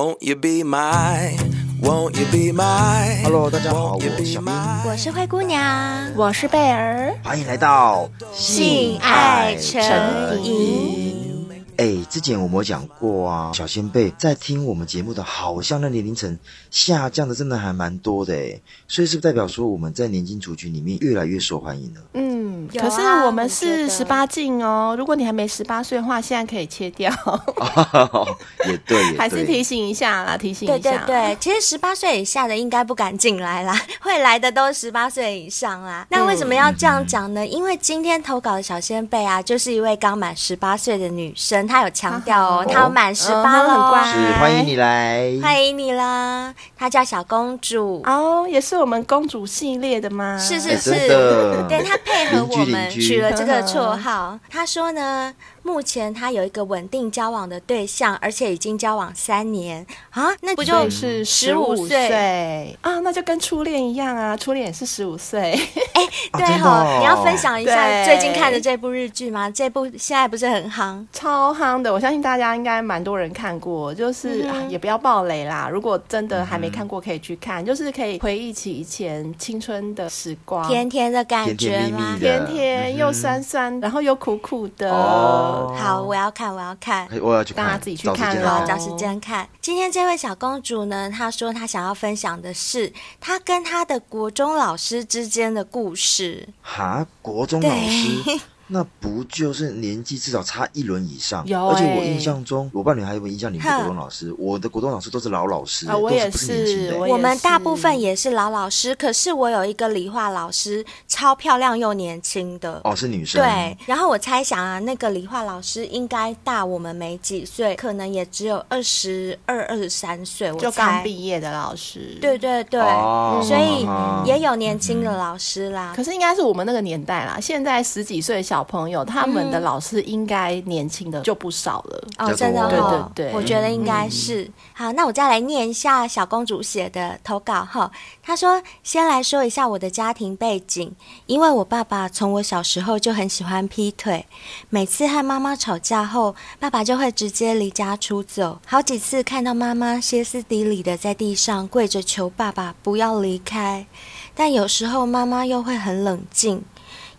Won't you be my, won't you be my? Hello，大家好，我是小明，我是灰姑娘，我是贝儿，欢迎来到性爱诚引。哎，之前我们有讲过啊，小仙贝在听我们节目的，好像那年龄层下降的真的还蛮多的哎，所以是不是代表说我们在年轻族群里面越来越受欢迎了？嗯，可是我们是十八禁哦，如果你还没十八岁的话，现在可以切掉。也对，也对，还是提醒一下啦，提醒一下。对对对，其实十八岁以下的应该不敢进来啦，会来的都是十八岁以上啦。那为什么要这样讲呢？嗯、因为今天投稿的小仙贝啊，就是一位刚满十八岁的女生。他有强调哦，他满十八了，很乖，是欢迎你来，欢迎你啦。她叫小公主哦，也是我们公主系列的吗？是是是，对，她配合我们取了这个绰号。她说呢。目前他有一个稳定交往的对象，而且已经交往三年啊，那不就是十五岁啊？那就跟初恋一样啊，初恋也是十五岁。哎、欸，对哈、哦，哦、你要分享一下最近看的这部日剧吗？这部现在不是很夯，超夯的，我相信大家应该蛮多人看过。就是、嗯啊、也不要暴雷啦，如果真的还没看过，可以去看，嗯、就是可以回忆起以前青春的时光，甜甜的感觉吗？甜甜又酸酸，嗯、然后又苦苦的。哦好，我要看，我要看，我要去看，大家自己去看好，找时间看。今天这位小公主呢，她说她想要分享的是她跟她的国中老师之间的故事。哈，国中老师。那不就是年纪至少差一轮以上？有、欸，而且我印象中，我不知道你还有没有印象？你们的国中老师，我的国中老师都是老老师，啊，我也是，是年轻的。我，我们大部分也是老老师，可是我有一个理化老师，超漂亮又年轻的。哦，是女生。对，然后我猜想啊，那个理化老师应该大我们没几岁，可能也只有二十二、二十三岁。我。就刚毕业的老师。对对对，哦、所以也有年轻的老师啦。嗯、可是应该是我们那个年代啦，现在十几岁的小朋友他们。的老师应该年轻的就不少了哦，真的哦，对对对，我觉得应该是。嗯、好，那我再来念一下小公主写的投稿哈。她说：“先来说一下我的家庭背景，因为我爸爸从我小时候就很喜欢劈腿，每次和妈妈吵架后，爸爸就会直接离家出走。好几次看到妈妈歇斯底里的在地上跪着求爸爸不要离开，但有时候妈妈又会很冷静。”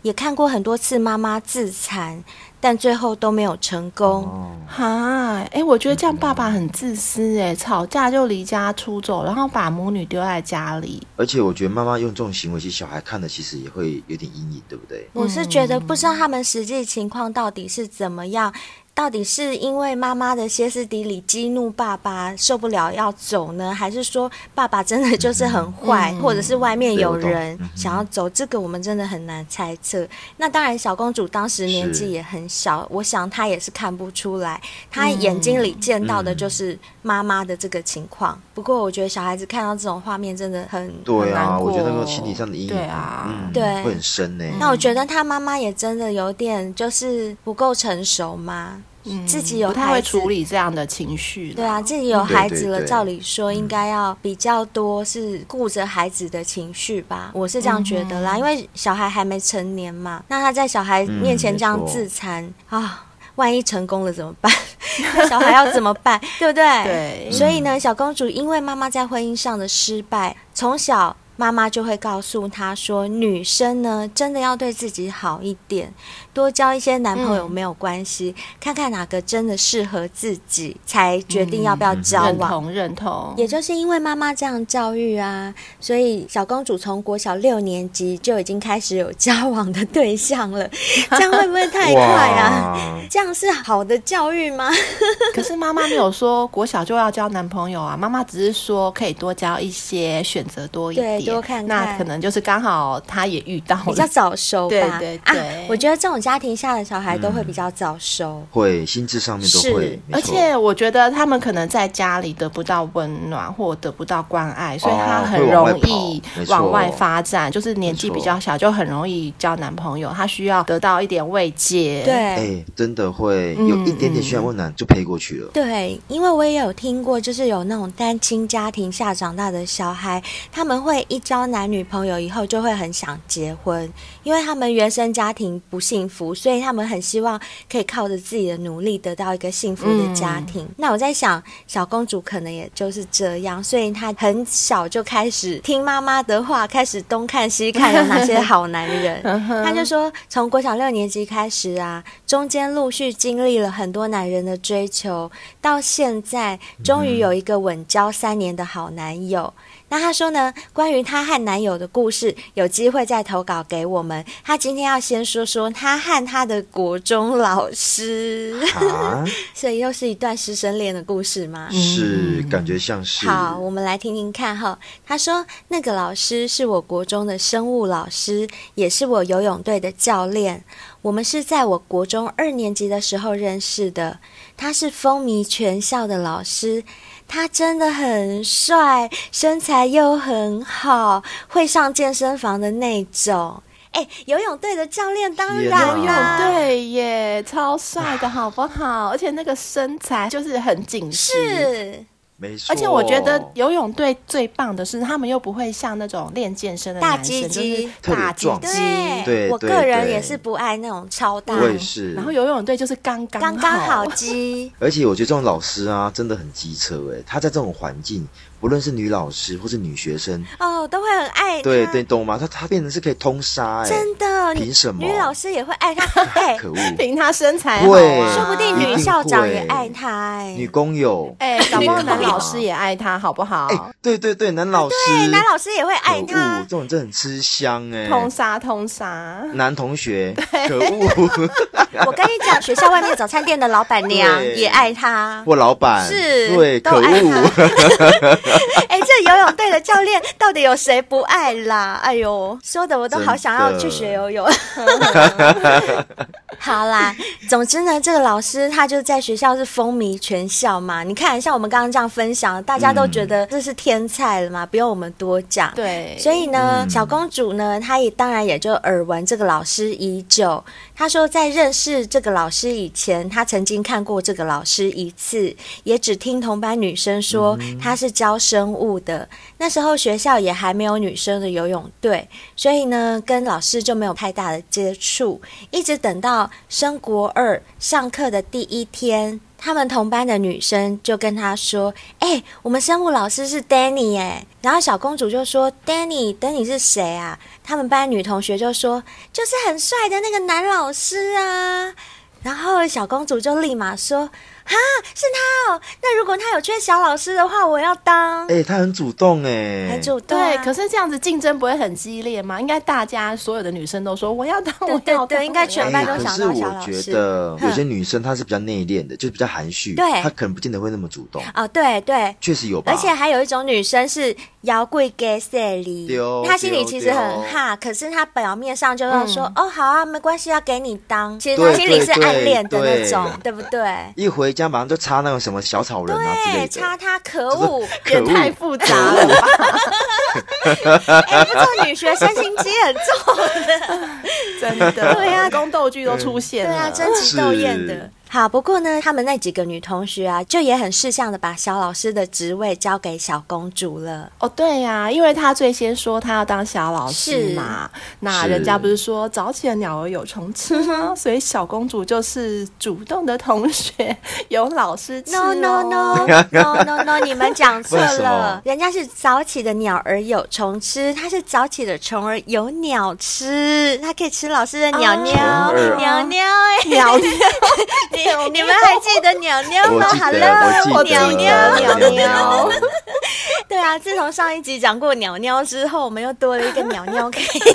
也看过很多次妈妈自残，但最后都没有成功。哈、哦，哎、欸，我觉得这样爸爸很自私，哎，吵架就离家出走，然后把母女丢在家里。而且我觉得妈妈用这种行为，其实小孩看的其实也会有点阴影，对不对？我是觉得不知道他们实际情况到底是怎么样。到底是因为妈妈的歇斯底里激怒爸爸受不了要走呢，还是说爸爸真的就是很坏，嗯、或者是外面有人想要走？这个我们真的很难猜测。那当然，小公主当时年纪也很小，我想她也是看不出来，她眼睛里见到的就是妈妈的这个情况。嗯、不过，我觉得小孩子看到这种画面真的很对啊，我觉得那个心理上的阴影对啊，嗯、对会很深呢。那我觉得她妈妈也真的有点就是不够成熟嘛。嗯、自己有孩子，不太会处理这样的情绪。对啊，自己有孩子了，对对对，照理说应该要比较多是顾着孩子的情绪吧，我是这样觉得啦。嗯、因为小孩还没成年嘛，那他在小孩面前这样自残、嗯、啊，万一成功了怎么办？那小孩要怎么办？对不对？对。所以呢，小公主因为妈妈在婚姻上的失败，从小。妈妈就会告诉她说：“女生呢，真的要对自己好一点，多交一些男朋友没有关系，嗯、看看哪个真的适合自己，才决定要不要交往。”认同，认同。也就是因为妈妈这样教育啊，所以小公主从国小六年级就已经开始有交往的对象了。这样会不会太快啊？这样是好的教育吗？可是妈妈没有说国小就要交男朋友啊，妈妈只是说可以多交一些，选择多一点。多看看，那可能就是刚好他也遇到了，比较早熟吧。对对对、啊，我觉得这种家庭下的小孩都会比较早熟，嗯、会心智上面都会。而且我觉得他们可能在家里得不到温暖或得不到关爱，所以他很容易往外发展。就是年纪比较小，就很容易交男朋友。他需要得到一点慰藉，对，哎、欸，真的会有一点点需要温暖就陪过去了。对，因为我也有听过，就是有那种单亲家庭下长大的小孩，他们会。一交男女朋友以后就会很想结婚，因为他们原生家庭不幸福，所以他们很希望可以靠着自己的努力得到一个幸福的家庭。嗯、那我在想，小公主可能也就是这样，所以她很小就开始听妈妈的话，开始东看西看有哪些好男人。她就说，从国小六年级开始啊，中间陆续经历了很多男人的追求，到现在终于有一个稳交三年的好男友。那她说呢，关于她和男友的故事，有机会再投稿给我们。她今天要先说说她和她的国中老师，啊、所以又是一段师生恋的故事吗？是，感觉像是。好，我们来听听看哈。她说，那个老师是我国中的生物老师，也是我游泳队的教练。我们是在我国中二年级的时候认识的。他是风靡全校的老师。他真的很帅，身材又很好，会上健身房的那种。哎，游泳队的教练当然啦，游泳队耶，超帅的好不好？而且那个身材就是很紧实。是。没错，而且我觉得游泳队最棒的是，他们又不会像那种练健身的男生大鸡鸡、大鸡鸡。对，我个人也是不爱那种超大。我也是。然后游泳队就是刚刚刚刚好鸡。而且我觉得这种老师啊，真的很机车哎，他在这种环境。不论是女老师或是女学生哦，都会很爱他。对对，懂吗？他他变成是可以通杀哎，真的？凭什么？女老师也会爱他？哎，可恶！凭他身材好，说不定女校长也爱他哎。女工友哎，搞不好男老师也爱他，好不好？对对对，男老师，对男老师也会爱他。这种真的很吃香哎，通杀通杀。男同学，可恶！我跟你讲，学校外面早餐店的老板娘也爱他。我老板是，对，可恶。哎，这游泳队的教练到底有谁不爱啦？哎呦，说的我都好想要去学游泳。好啦，总之呢，这个老师他就在学校是风靡全校嘛。你看，像我们刚刚这样分享，大家都觉得这是天才了嘛，不用我们多讲。对，所以呢，小公主呢，她也当然也就耳闻这个老师已久。她说，在认识这个老师以前，他曾经看过这个老师一次，也只听同班女生说他是教生物的。那时候学校也还没有女生的游泳队，所以呢，跟老师就没有太大的接触。一直等到升国二上课的第一天，他们同班的女生就跟他说：“哎、我们生物老师是 Danny 哎。”然后小公主就说：“Danny，Danny 是谁啊？”他们班女同学就说：“就是很帅的那个男老师啊。”然后小公主就立马说。哈，是他哦。那如果他有缺小老师的话，我要当。哎、欸，他很主动哎，很主动、啊。对，可是这样子竞争不会很激烈吗？应该大家所有的女生都说我要当，我要当。对对对，应该全班都想当小老师。可是我觉得有些女生她是比较内敛的，就是比较含蓄，对，她可能不见得会那么主动。哦，对对，确实有吧。而且还有一种女生是妖怪给色里，她心里其实很哈，可是她表面上就要说、嗯、哦好啊，没关系，要给你当。其实她心里是暗恋的那种，对，不对？一回家马上就插那个。什么小草人啊之类的，插他可恶，也太复杂了吧！哎，不错，女学生心机很重的，真的。对呀，宫斗剧都出现了，对啊，争奇斗艳的。好，不过呢，他们那几个女同学啊，就也很识相的把小老师的职位交给小公主了。哦，对呀、啊，因为她最先说她要当小老师嘛，那人家不是说早起的鸟儿有虫吃吗？所以小公主就是主动的同学，有老师吃、哦。No no no no no no，你们讲错了，人家是早起的鸟儿有虫吃，她是早起的虫儿有鸟吃，她可以吃老师的鸟鸟、啊、鸟鸟哎鸟鸟。你们还记得鸟鸟吗？Hello，鸟鸟鸟鸟。对啊，自从上一集讲过鸟鸟之后，我们又多了一个鸟鸟可以讲。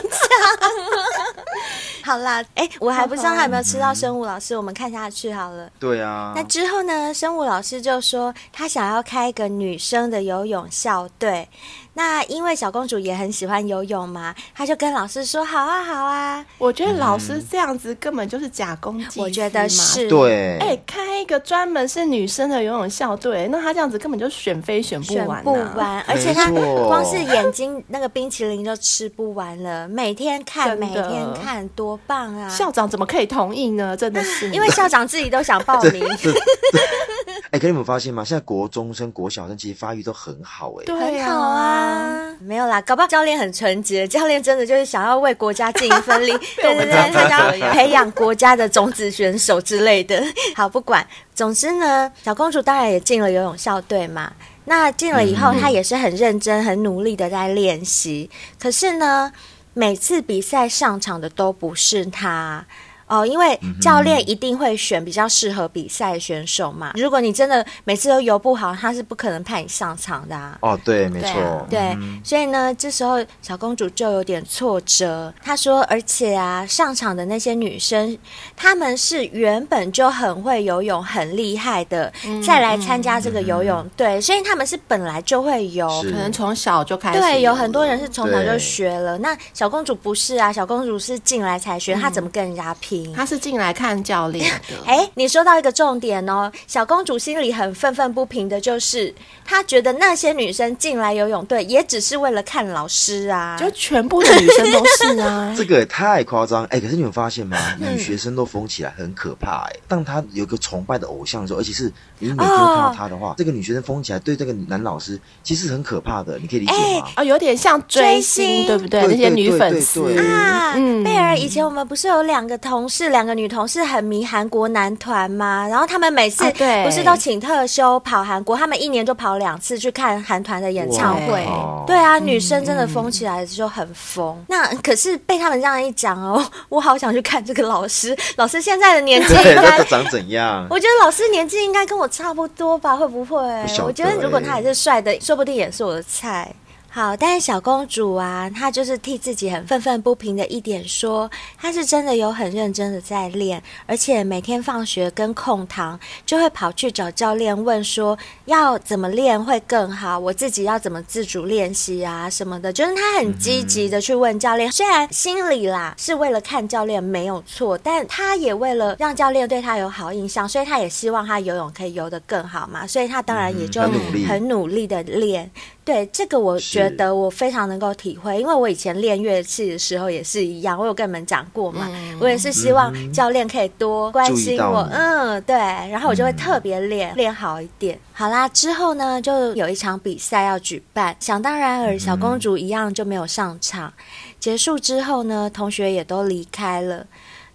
好啦，哎，我还不知道他有没有吃到生物老师，我们看下去好了。对啊。那之后呢？生物老师就说他想要开一个女生的游泳校队。那因为小公主也很喜欢游泳嘛，她就跟老师说：“好啊，好啊。”我觉得老师这样子根本就是假公济私嘛。我觉得是。对。哎，开一个专门是女生的游泳校队，那他这样子根本就选妃选不完，啊，选不完，而且他光是眼睛那个冰淇淋就吃不完了，每天看，每天看，多棒啊！校长怎么可以同意呢？真的是，因为校长自己都想报名。哎，可你们发现吗？现在国中生、国小生其实发育都很好，哎，对，很好啊。没有啦，搞不好教练很纯洁，教练真的就是想要为国家尽一份力，对对对，他想要培养国家的种子选手之类的。好，不管，总之呢，小公主当然也进了游泳校队嘛。那进了以后，她也是很认真、很努力的在练习。可是呢，每次比赛上场的都不是他。哦，因为教练一定会选比较适合比赛的选手嘛。如果你真的每次都游不好，他是不可能派你上场的啊。哦，对，没错。对，嗯、所以呢，这时候小公主就有点挫折。她说：“而且啊，上场的那些女生，她们是原本就很会游泳、很厉害的，嗯、再来参加这个游泳队，所以她们是本来就会游，可能从小就开始。对，有很多人是从小就学了。那小公主不是啊，小公主是进来才学，她怎么跟人家拼？”他是进来看教练的。哎，你说到一个重点哦，小公主心里很愤愤不平的，就是她觉得那些女生进来游泳队也只是为了看老师啊，就全部的女生都是啊，这个也太夸张。哎，可是你们发现吗？女学生都疯起来很可怕。哎，当她有个崇拜的偶像的时候，而且是你每天都看到他的话，这个女学生疯起来对这个男老师其实很可怕的，你可以理解吗？啊，有点像追星，对不对？那些女粉丝啊，嗯，贝尔，以前我们不是有两个同事，两个女同事很迷韩国男团吗？然后他们每次不是都请特休跑韩国，他们一年就跑两次去看韩团的演唱会。对啊，女生真的疯起来就很疯。那可是被他们这样一讲哦，我好想去看这个老师。老师现在的年纪应该长怎样？我觉得老师年纪应该跟我差不多吧？会不会？我觉得如果他还是帅的，说不定也是我的菜。好，但是小公主啊，她就是替自己很愤愤不平的一点说，她是真的有很认真的在练，而且每天放学跟空堂就会跑去找教练问说要怎么练会更好，我自己要怎么自主练习啊什么的，就是她很积极的去问教练，虽然心里啦是为了看教练没有错，但她也为了让教练对她有好印象，所以她也希望她游泳可以游得更好嘛，所以她当然也就很努力的练。对，这个我觉得我非常能够体会，因为我以前练乐器的时候也是一样，我有跟你们讲过嘛，嗯、我也是希望教练可以多关心我，嗯，对，然后我就会特别练、嗯、练好一点。好啦，之后呢，就有一场比赛要举办，想当然尔，小公主一样就没有上场。嗯、结束之后呢，同学也都离开了。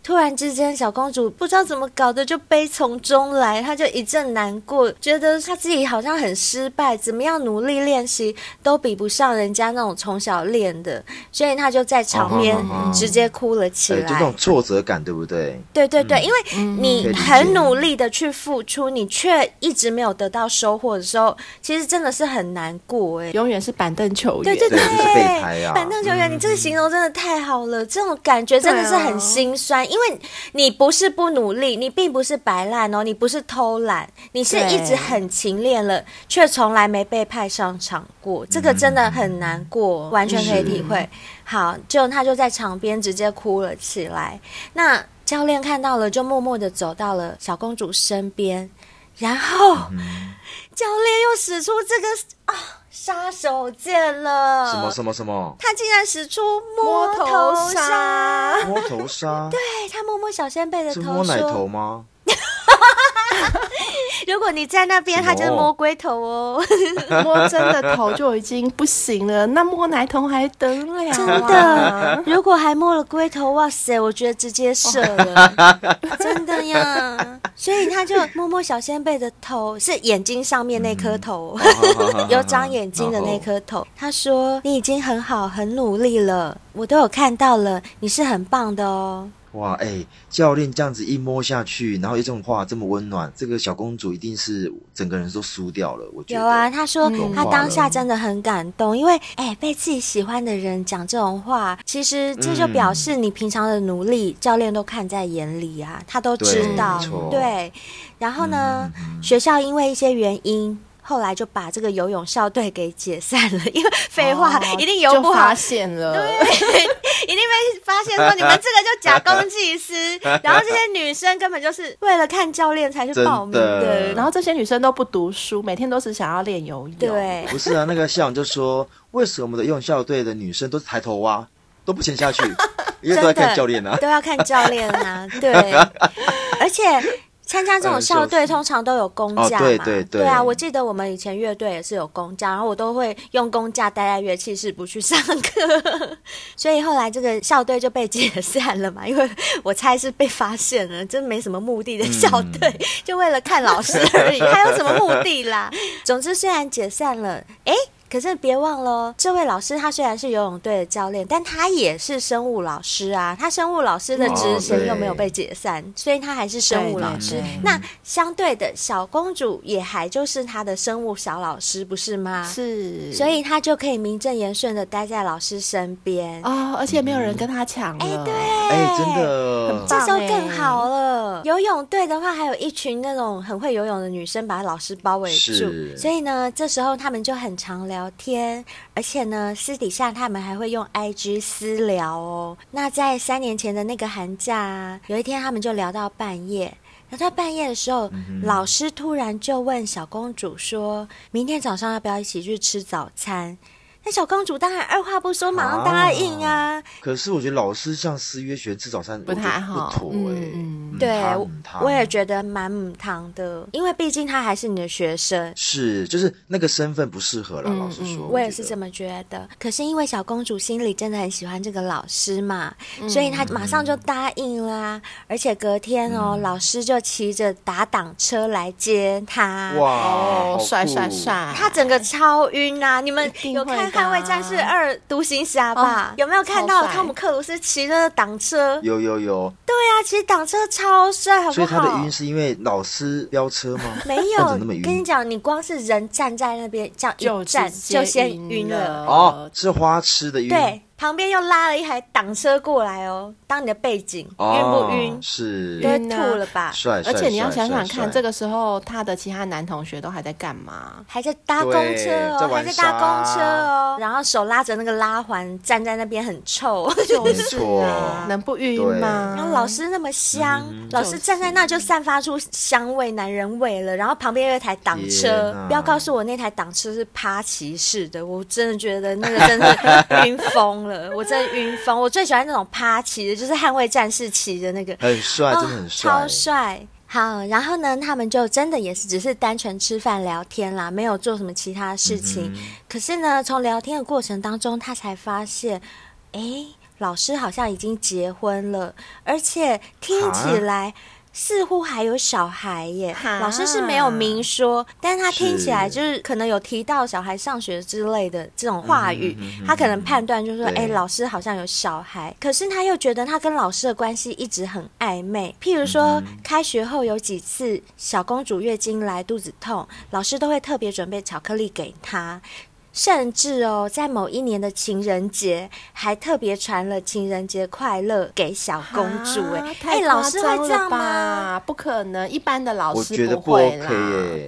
突然之间，小公主不知道怎么搞的，就悲从中来，她就一阵难过，觉得她自己好像很失败，怎么样努力练习都比不上人家那种从小练的，所以她就在场边直接哭了起来。就那种挫折感，对不对？对对对，因为你很努力的去付出，你却一直没有得到收获的时候，其实真的是很难过哎，永远是板凳球员，对对对，对板凳球员，你这个形容真的太好了，这种感觉真的是很心酸。因为你不是不努力，你并不是摆烂哦，你不是偷懒，你是一直很勤练了，却从来没被派上场过，这个真的很难过，完全可以体会。好，就他就在场边直接哭了起来。那教练看到了，就默默的走到了小公主身边，然后教练又使出这个啊。杀手见了！什么什么什么？他竟然使出摸头杀！摸头杀！对，他摸摸小仙贝的头，摸奶头吗？如果你在那边，他就是摸龟头哦。摸真的头就已经不行了，那摸奶头还得了？真的，如果还摸了龟头，哇塞，我觉得直接射了，真的呀。所以他就摸摸小仙贝的头，是眼睛上面那颗头，嗯、有长眼睛的那颗头。他说：“你已经很好，很努力了，我都有看到了，你是很棒的哦。”哇，哎、欸，教练这样子一摸下去，然后一种话这么温暖，这个小公主一定是整个人都输掉了。我觉得有啊，她说她当下真的很感动，因为哎、欸，被自己喜欢的人讲这种话，其实这就表示你平常的努力，嗯、教练都看在眼里啊，他都知道。对，对，然后呢，嗯、学校因为一些原因。后来就把这个游泳校队给解散了，因为废话、哦、一定游不好，发现了，对，一定被发现说你们这个就假公济私，然后这些女生根本就是为了看教练才去报名的，的。然后这些女生都不读书，每天都是想要练游泳。对，不是啊，那个校长就说，为什么我们的游泳校队的女生都是抬头蛙，都不潜下去，因为都要看教练啊，都要看教练啊，对，而且。参加这种校队通常都有公假嘛，哦、对对对，对啊，我记得我们以前乐队也是有公假，然后我都会用公假待在乐器室不去上课，所以后来这个校队就被解散了嘛，因为我猜是被发现了，真没什么目的的校队，嗯、就为了看老师而已，还有什么目的啦？总之虽然解散了，哎。可是别忘了，这位老师他虽然是游泳队的教练，但他也是生物老师啊。他生物老师的职衔又没有被解散，所以他还是生物老师。那相对的，小公主也还就是他的生物小老师，不是吗？是，所以他就可以名正言顺的待在老师身边哦，而且没有人跟他抢。哎、嗯，对，哎，真的，这时候更好了。游泳队的话，还有一群那种很会游泳的女生把老师包围住，所以呢，这时候他们就很常聊。聊天，而且呢，私底下他们还会用 IG 私聊哦。那在三年前的那个寒假啊，有一天他们就聊到半夜，聊到半夜的时候，嗯、老师突然就问小公主说：“明天早上要不要一起去吃早餐？”那小公主当然二话不说，马上答应啊，啊。可是我觉得老师像私约学吃早餐不太好，不妥哎、欸。嗯，对，我也觉得蛮母汤的，因为毕竟他还是你的学生。是，就是那个身份不适合了。嗯、老实说我，我也是这么觉得。可是因为小公主心里真的很喜欢这个老师嘛，嗯、所以她马上就答应啦、啊。而且隔天哦，嗯、老师就骑着打挡车来接她。哇，帅帅帅！他整个超晕啊！你们有看？《捍卫战士二：独行侠》吧，有没有看到汤姆克鲁斯骑着挡车？有有有。对啊，骑挡车超帅，好不好？所以他的晕是因为老师飙车吗？没有，跟你讲，你光是人站在那边这样一站就先晕了。哦，是花痴的晕。对。旁边又拉了一台挡车过来哦，当你的背景，晕、哦、不晕？是，晕吐了吧？帅，而且你要想想看，这个时候他的其他男同学都还在干嘛？还在搭公车哦，还在搭公车哦，然后手拉着那个拉环，站在那边很臭，就是啊，能不晕吗？然后老师那么香，嗯、老师站在那就散发出香味、男人味了。然后旁边有一台挡车，不要告诉我那台挡车是趴骑式的，我真的觉得那个真的 晕疯了。我真的晕疯！我最喜欢那种趴骑的，就是捍卫战士骑的那个，很帅，真的很帅，超帅。好，然后呢，他们就真的也是只是单纯吃饭聊天啦，没有做什么其他事情。嗯、可是呢，从聊天的过程当中，他才发现，哎，老师好像已经结婚了，而且听起来。似乎还有小孩耶，老师是没有明说，但是他听起来就是可能有提到小孩上学之类的这种话语，他可能判断就是说，哎，老师好像有小孩，可是他又觉得他跟老师的关系一直很暧昧。譬如说，开学后有几次小公主月经来肚子痛，老师都会特别准备巧克力给她。甚至哦，在某一年的情人节，还特别传了情人节快乐给小公主。哎，哎，老师会这样吗？不可能，一般的老师不会啦。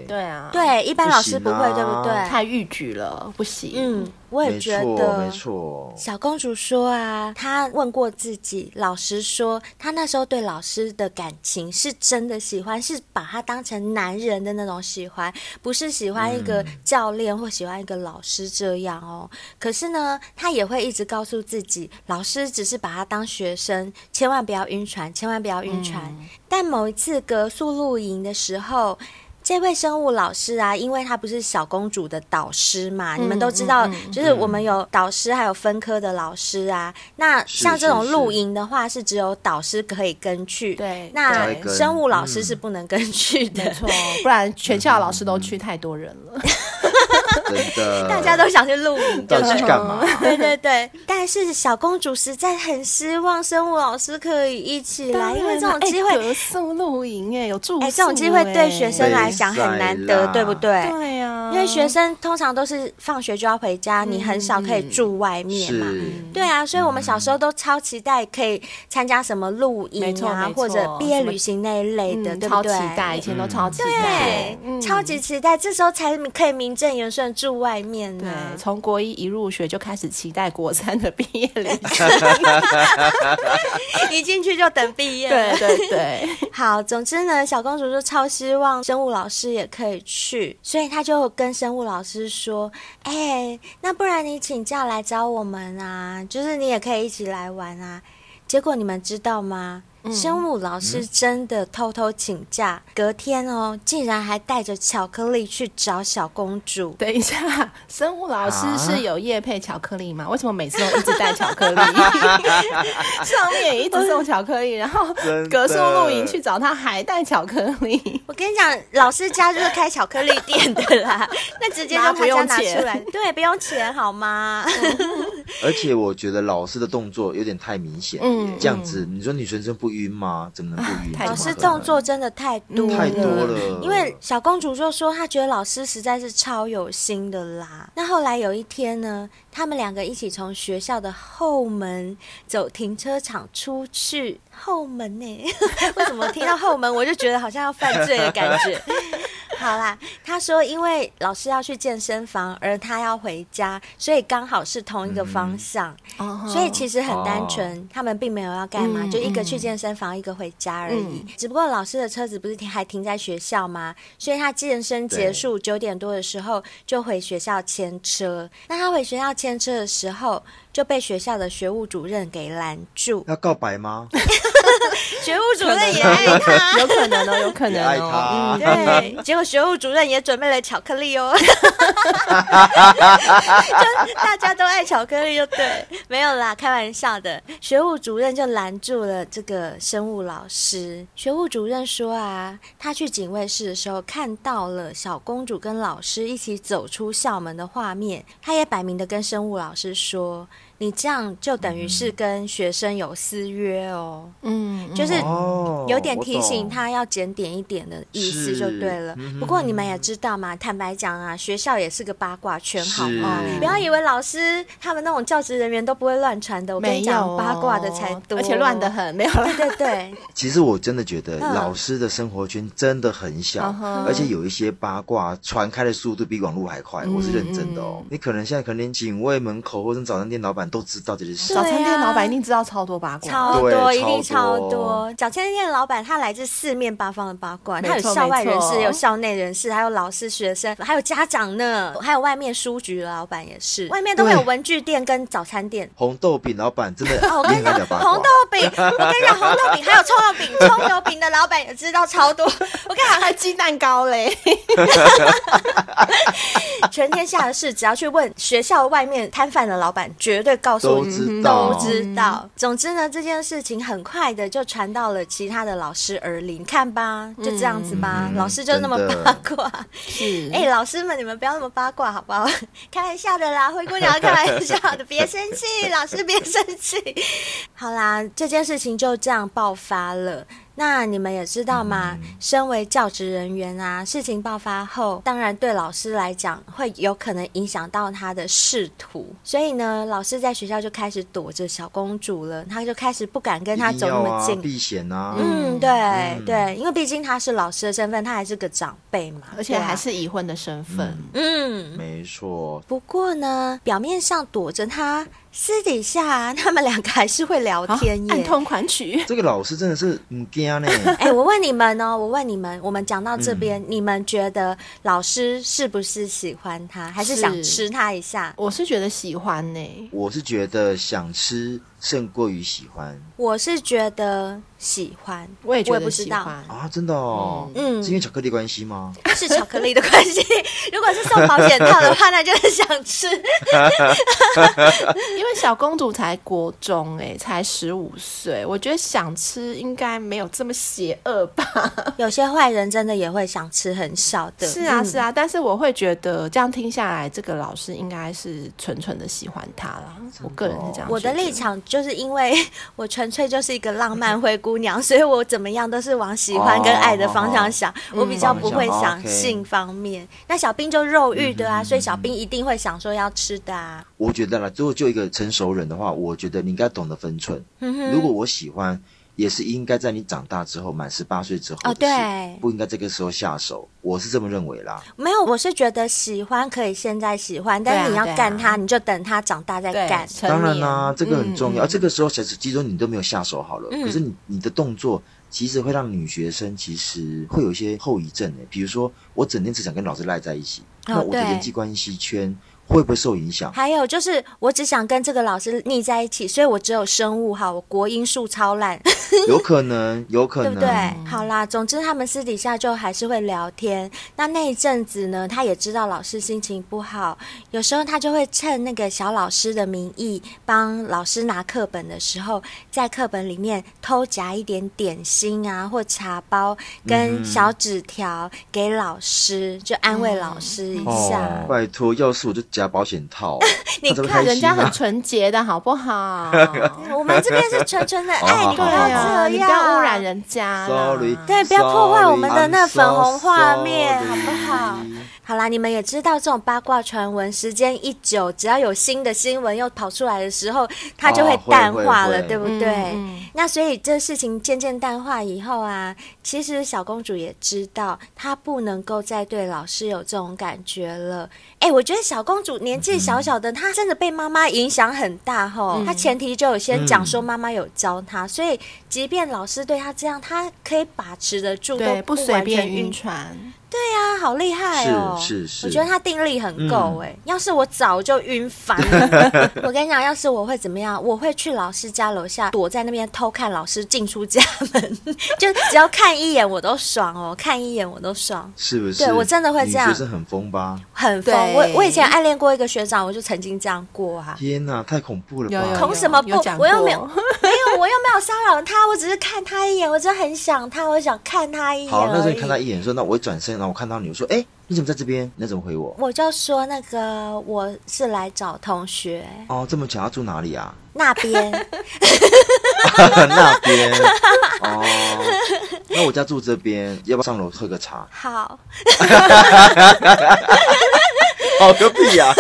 对啊，对，一般老师不会，啊、对不对？太逾矩了，不行。嗯。我也觉得，没错。小公主说啊，她问过自己，老实说，她那时候对老师的感情是真的喜欢，是把他当成男人的那种喜欢，不是喜欢一个教练或喜欢一个老师这样哦。可是呢，她也会一直告诉自己，老师只是把她当学生，千万不要晕船，千万不要晕船。嗯。但某一次格宿露营的时候。这位生物老师啊，因为他不是小公主的导师嘛，嗯、你们都知道，就是我们有导师，还有分科的老师啊。嗯、那像这种露营的话，是只有导师可以跟去。对，那生物老师是不能跟去的，没错，不然全校老师都去，太多人了。真的，大家都想去露营，要去干嘛？对对对，但是小公主实在很希望生物老师可以一起来，因为这种机会，隔宿露营哎，有住宿哎，这种机会对学生来讲很难得，对不对？对呀，因为学生通常都是放学就要回家，你很少可以住外面嘛。对啊，所以我们小时候都超期待可以参加什么露营啊，或者毕业旅行那一类的，对不对？超期待，以前都超期待，对，超级期待，这时候才可以名正言顺住外面。对，从国一一入学就开始期待国三的毕业旅行，一进去就等毕业。对对对，好，总之呢，小公主就超希望生物老师也可以去，所以她就跟生物老师说：“哎、欸，那不然你请假来找我们啊，就是你也可以一起来玩啊。”结果你们知道吗？生物老师真的偷偷请假，嗯、隔天哦，竟然还带着巧克力去找小公主。等一下，生物老师是有叶配巧克力吗？为什么每次都一直带巧克力？上面也一直送巧克力，然后隔宿露营去找他还带巧克力。我跟你讲，老师家就是开巧克力店的啦，那直接就不用拿出来，对，不用钱好吗？而且我觉得老师的动作有点太明显，嗯，这样子，你说女学生不晕吗？怎么能不晕？老师动作真的太多，太多了。因为小公主就说她觉得老师实在是超有心的啦。那后来有一天呢，他们两个一起从学校的后门走停车场出去。后门呢？为什么听到后门我就觉得好像要犯罪的感觉？好啦，他说因为老师要去健身房，而他要回家，所以刚好是同一个方向，嗯、所以其实很单纯，哦、他们并没有要干嘛，嗯、就一个去健身房，嗯、一个回家而已。嗯、只不过老师的车子不是停还停在学校吗？所以他健身结束九点多的时候就回学校牵车。那他回学校牵车的时候，就被学校的学务主任给拦住。要告白吗？学务主任也爱他，有可能哦，有可能哦。爱他。嗯，对。结果学务主任也准备了巧克力哦。就大家都爱巧克力，就对。没有啦，开玩笑的。学务主任就拦住了这个生物老师。学务主任说啊，他去警卫室的时候看到了小公主跟老师一起走出校门的画面，他也摆明的跟生物老师说。你这样就等于是跟学生有私约哦，嗯，就是有点提醒他要检点一点的意思就对了。不过你们也知道嘛，坦白讲啊，学校也是个八卦圈，好吗？不要以为老师他们那种教职人员都不会乱传的，我跟你讲，八卦的才多，而且乱的很，没有了。对对对。其实我真的觉得老师的生活圈真的很小，而且有一些八卦传开的速度比网络还快，我是认真的哦。你可能现在可能连警卫门口或者早餐店老板都知道这件事。早餐店老板一定知道超多八卦，超多，一定超多。早餐店老板他来自四面八方的八卦，他有校外人士，有校内人士，还有老师、学生，还有家长呢，还有外面书局的老板也是，外面都会有文具店跟早餐店。红豆饼老板真的哦，我跟你讲，红豆饼，我跟你讲，红豆饼还有葱油饼，葱油饼的老板也知道超多。我跟你讲，还鸡蛋糕嘞。全天下的事，只要去问学校外面摊贩的老板，绝对告诉。都知道，都知道。总之呢，这件事情很快的就传到了其他的老师耳里。你看吧，就这样子吧。嗯、老师就那么八卦。是，哎、欸，老师们，你们不要那么八卦，好不好？开玩笑的啦，灰姑娘开玩笑的，别生气，老师别生气。好啦，这件事情就这样爆发了。那你们也知道吗？嗯、身为教职人员啊，事情爆发后，当然对老师来讲会有可能影响到他的仕途，所以呢，老师在学校就开始躲着小公主了，他就开始不敢跟他走那么近，避嫌啊。嗯，对、嗯、对，因为毕竟他是老师的身份，他还是个长辈嘛，而且还是已婚的身份。嗯，嗯没错。不过呢，表面上躲着他。私底下，他们两个还是会聊天耶，暗通款曲。这个老师真的是唔惊呢。哎，我问你们哦，我问你们，我们讲到这边，嗯、你们觉得老师是不是喜欢他，还是想吃他一下？我是觉得喜欢呢。我是觉得想吃。胜过于喜欢，我是觉得喜欢，我也觉得喜欢啊，真的哦，嗯，是因为巧克力关系吗？是巧克力的关系。如果是送保险套的话，那就是想吃。因为小公主才国中哎，才十五岁，我觉得想吃应该没有这么邪恶吧。有些坏人真的也会想吃很小的，是啊是啊，但是我会觉得这样听下来，这个老师应该是纯纯的喜欢他了。我个人是这样，我的立场。就是因为 我纯粹就是一个浪漫灰姑娘，所以我怎么样都是往喜欢跟爱的方向想，我比较不会想性方面。那小兵就肉欲的啊，所以小兵一定会想说要吃的啊。我觉得啦，如果就一个成熟人的话，我觉得你应该懂得分寸。如果我喜欢。也是应该在你长大之后，满十八岁之后哦，对，不应该这个时候下手，我是这么认为啦。没有，我是觉得喜欢可以现在喜欢，但是你要干他，你就等他长大再干。当然啦，这个很重要。这个时候其实其实你都没有下手好了，可是你你的动作其实会让女学生其实会有一些后遗症诶，比如说我整天只想跟老师赖在一起，那我的人际关系圈。会不会受影响？还有就是，我只想跟这个老师腻在一起，所以我只有生物哈，我国音数超烂。有可能，有可能，对不对？好啦，总之他们私底下就还是会聊天。那那一阵子呢，他也知道老师心情不好，有时候他就会趁那个小老师的名义帮老师拿课本的时候，在课本里面偷夹一点点心啊，或茶包跟小纸条给老师，就安慰老师一下。哦、拜托，要是我就夹保险套。你看人家很纯洁的好不好？我们这边是纯纯的 爱，你不要这样，不要污染人家。Sorry，对，不要破坏我们的那粉红画面，好不好？好啦，你们也知道这种八卦传闻，时间一久，只要有新的新闻又跑出来的时候，它就会淡化了，哦、对不对？嗯、那所以这事情渐渐淡化以后啊，其实小公主也知道，她不能够再对老师有这种感觉了。哎，我觉得小公主年纪小小的，嗯、她真的被妈妈影响很大吼。她、嗯、前提就有先讲说妈妈有教她，嗯、所以即便老师对她这样，她可以把持得住，对，都不随便晕船。对呀、啊，好厉害哦！是是是，我觉得他定力很够哎。嗯、要是我早就晕翻了。我跟你讲，要是我会怎么样？我会去老师家楼下，躲在那边偷看老师进出家门，就只要看一眼我都爽哦，看一眼我都爽，是不是？对我真的会这样。学生很疯吧？很疯。我我以前暗恋过一个学长，我就曾经这样过啊。天哪，太恐怖了吧！有恐什么怖？我又没有 没有，我又没有骚扰他，我只是看他一眼，我真的很想他，我想看他一眼。好，那时候你看他一眼，说那我会转身，然后我看到你，我说哎。你怎么在这边？你怎么回我？我就说那个我是来找同学。哦，这么巧，要住哪里啊？那边。那边。哦，那我家住这边，要不要上楼喝个茶？好。好个屁呀！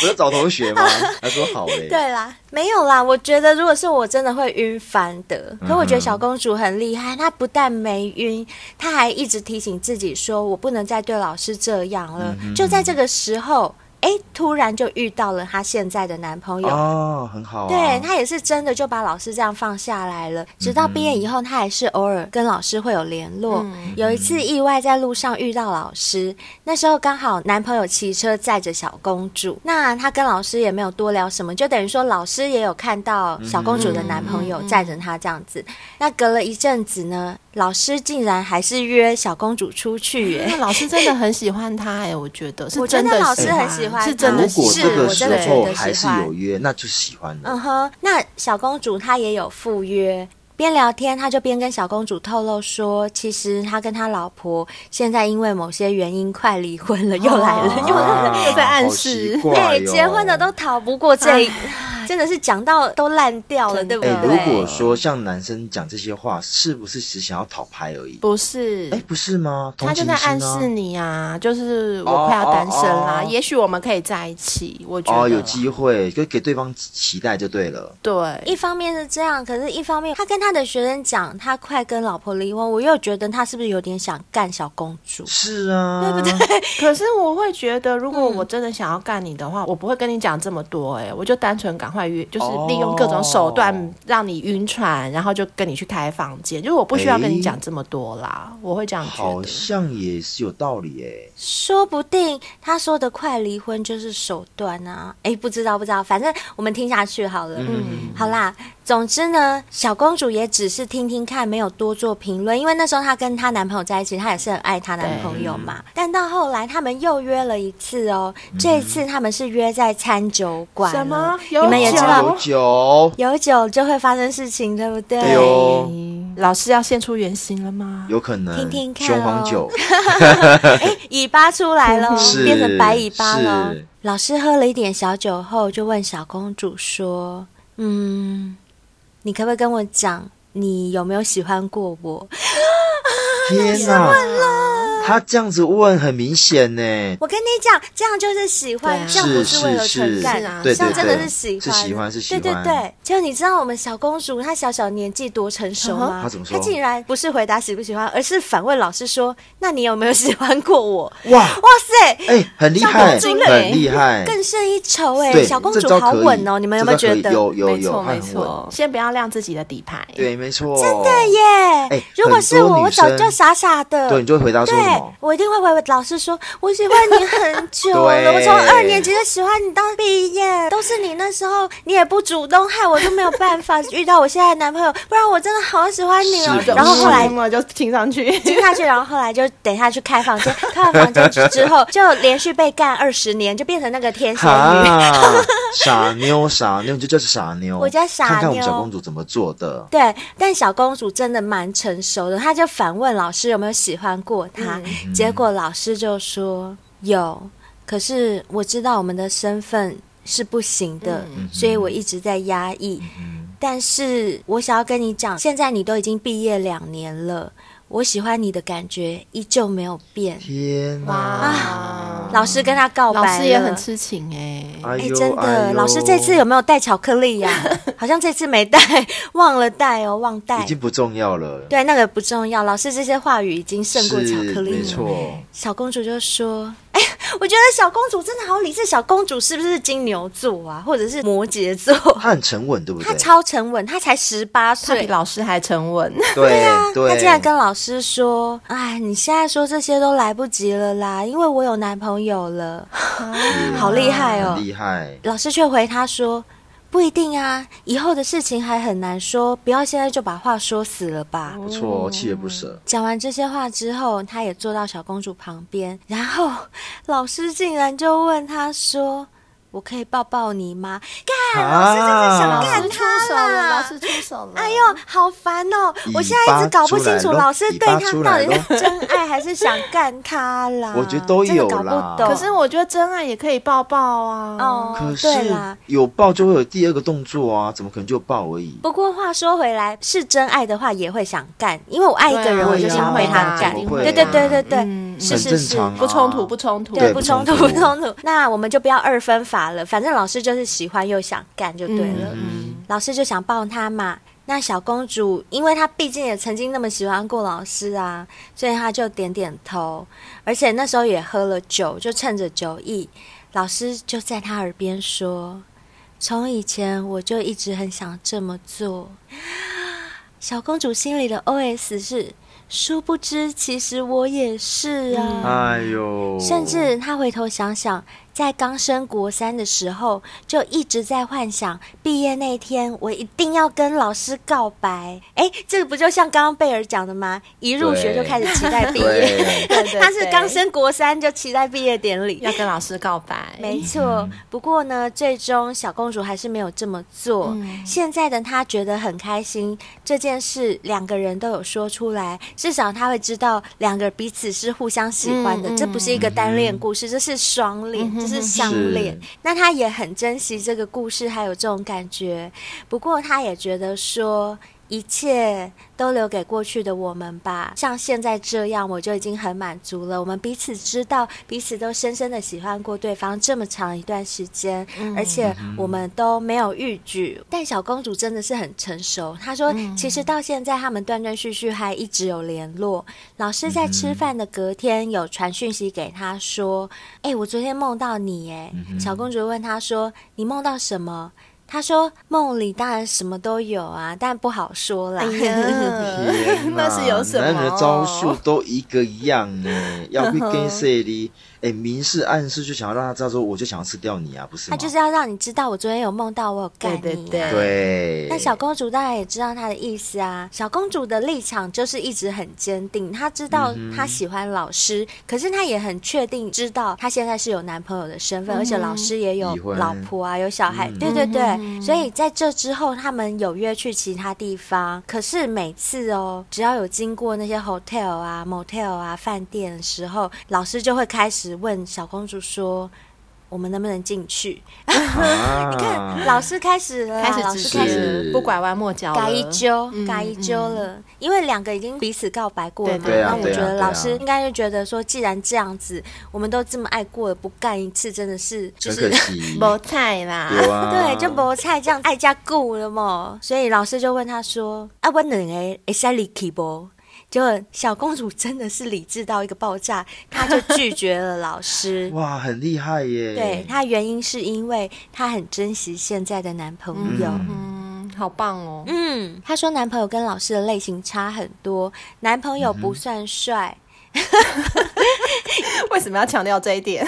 不是找同学吗？他说好嘞。对啦，没有啦。我觉得如果是我，真的会晕翻的。可我觉得小公主很厉害，她不但没晕，她还一直提醒自己说：“我不能再对老师这样了。”就在这个时候。哎，突然就遇到了她现在的男朋友哦，很好啊。对，她也是真的就把老师这样放下来了。直到毕业以后，她还是偶尔跟老师会有联络。嗯、有一次意外在路上遇到老师，那时候刚好男朋友骑车载着小公主，那她跟老师也没有多聊什么，就等于说老师也有看到小公主的男朋友载着她这样子。那隔了一阵子呢，老师竟然还是约小公主出去耶。那老师真的很喜欢她哎，我觉得是真的，的老师很喜欢。是真的，如果这个时候还是有约，那就喜欢了。嗯哼，那小公主她也有赴约，边聊天他就边跟小公主透露说，其实他跟他老婆现在因为某些原因快离婚了，又来了，又来了，又在暗示，哎，结婚的都逃不过这一。真的是讲到都烂掉了，对不对？如果说像男生讲这些话，是不是只想要讨拍而已？不是，哎，不是吗？他就在暗示你啊，就是我快要单身啦，也许我们可以在一起。我觉得哦，有机会，就给对方期待就对了。对，一方面是这样，可是一方面他跟他的学生讲他快跟老婆离婚，我又觉得他是不是有点想干小公主？是啊，对不对？可是我会觉得，如果我真的想要干你的话，我不会跟你讲这么多，哎，我就单纯赶快约。就是利用各种手段让你晕船，oh. 然后就跟你去开房间。就是我不需要跟你讲这么多啦，欸、我会这样觉得。好像也是有道理哎。说不定他说的快离婚就是手段啊！哎，不知道不知道，反正我们听下去好了。嗯，好啦。总之呢，小公主也只是听听看，没有多做评论。因为那时候她跟她男朋友在一起，她也是很爱她男朋友嘛。但到后来，他们又约了一次哦。嗯、这一次他们是约在餐酒馆。什么？你们也知道，有酒，有酒就会发生事情，对不对？对哦。老师要现出原形了吗？有可能。听听看、哦，雄黄酒。哎，尾巴出来了，是变成白尾巴了。老师喝了一点小酒后，就问小公主说：“嗯。”你可不可以跟我讲，你有没有喜欢过我？天哪！他这样子问很明显呢。我跟你讲，这样就是喜欢，这样不是为了存在，这样真的是喜欢，是喜欢，是喜欢。对对对，就你知道我们小公主她小小年纪多成熟吗？她怎么说？她竟然不是回答喜不喜欢，而是反问老师说：“那你有没有喜欢过我？”哇哇塞！哎，很厉害，很厉害，更胜一筹哎！小公主好稳哦，你们有没有觉得？有有有，没错没错。先不要亮自己的底牌。对，没错。真的耶！哎，如果是我，我早就傻傻的。对，你就会回答说什我一定会回老师说，我喜欢你很久了，我从二年级就喜欢你到毕业，都是你那时候你也不主动，害我就没有办法遇到我现在的男朋友，不然我真的好喜欢你哦。然后后来嘛就听上去，听下去，然后后来就等下去开房间，开完房间之后就连续被干二十年，就变成那个天仙女。傻妞，傻妞，就叫傻妞。我叫傻妞。看看我们小公主怎么做的。对，但小公主真的蛮成熟的，她就反问老师有没有喜欢过她，嗯、结果老师就说有，可是我知道我们的身份是不行的，嗯、所以我一直在压抑。嗯、但是我想要跟你讲，现在你都已经毕业两年了。我喜欢你的感觉依旧没有变。天哪！啊，老师跟他告白，老师也很痴情哎。哎，真的，老师这次有没有带巧克力呀？好像这次没带，忘了带哦，忘带。已经不重要了。对，那个不重要。老师这些话语已经胜过巧克力了。没错。小公主就说。哎我觉得小公主真的好理智。小公主是不是金牛座啊，或者是摩羯座？她很沉稳，对不对？她超沉稳，她才十八岁，她比老师还沉稳。对呀，她竟然跟老师说：“哎，你现在说这些都来不及了啦，因为我有男朋友了。”好厉害哦，厉害！老师却回他说。不一定啊，以后的事情还很难说，不要现在就把话说死了吧。不错，锲而不舍。讲完这些话之后，他也坐到小公主旁边，然后老师竟然就问他说。我可以抱抱你吗？干，老师真的想干他了。老师出手了。哎呦，好烦哦！我现在一直搞不清楚，老师对他到底是 真爱还是想干他啦？我觉得都有啦。搞不懂。可是我觉得真爱也可以抱抱啊。哦，可是有抱就会有第二个动作啊，怎么可能就抱而已？不过话说回来，是真爱的话也会想干，因为我爱一个人，我就想为他干。对对对对对，是是是，不冲突不冲突，对，不冲突不冲突。那我们就不要二分法。了，反正老师就是喜欢又想干就对了。嗯，老师就想抱她嘛。那小公主，因为她毕竟也曾经那么喜欢过老师啊，所以她就点点头。而且那时候也喝了酒，就趁着酒意，老师就在她耳边说：“从以前我就一直很想这么做。”小公主心里的 OS 是。殊不知，其实我也是啊！哎呦，甚至她回头想想，在刚升国三的时候，就一直在幻想毕业那天，我一定要跟老师告白。哎，这个不就像刚刚贝尔讲的吗？一入学就开始期待毕业，对 对对，他是刚升国三就期待毕业典礼，要跟老师告白。没错，不过呢，最终小公主还是没有这么做。嗯、现在的她觉得很开心，这件事两个人都有说出来。至少她会知道两个彼此是互相喜欢的，嗯嗯、这不是一个单恋故事，嗯、这是双恋，是相恋。那他也很珍惜这个故事，还有这种感觉。不过他也觉得说。一切都留给过去的我们吧。像现在这样，我就已经很满足了。我们彼此知道，彼此都深深的喜欢过对方这么长一段时间，嗯、而且我们都没有逾矩。但小公主真的是很成熟。她说，嗯、其实到现在他们断断续续还一直有联络。老师在吃饭的隔天有传讯息给她说：“哎、欸，我昨天梦到你。”哎，小公主问她说：“你梦到什么？”他说：“梦里当然什么都有啊，但不好说啦。哎呀”那是有什么？男人的招数都一个样呢，要会跟谁的？哎，明示暗示就想要让他知道说，我就想要吃掉你啊，不是？他就是要让你知道，我昨天有梦到我有干你。对对对。对。那小公主当然也知道他的意思啊。小公主的立场就是一直很坚定，她知道她喜欢老师，可是她也很确定知道她现在是有男朋友的身份，而且老师也有老婆啊，有小孩。对对对。所以在这之后，他们有约去其他地方，可是每次哦，只要有经过那些 hotel 啊、motel 啊、饭店的时候，老师就会开始。问小公主说：“我们能不能进去？” 啊、你看，老师开始了，开始老师开始不拐弯抹角，改一揪，改一揪了。嗯、因为两个已经彼此告白过了嘛，那我觉得老师应该就觉得说，既然这样子，我们都这么爱过了，不干一次真的是就是 没菜啦。对，就没菜这样爱加固了嘛。所以老师就问他说：“啊，我两个会使力气不？”就小公主真的是理智到一个爆炸，她就拒绝了老师。哇，很厉害耶！对，她原因是因为她很珍惜现在的男朋友。嗯，嗯，好棒哦。嗯，她说男朋友跟老师的类型差很多，男朋友不算帅。为什么要强调这一点？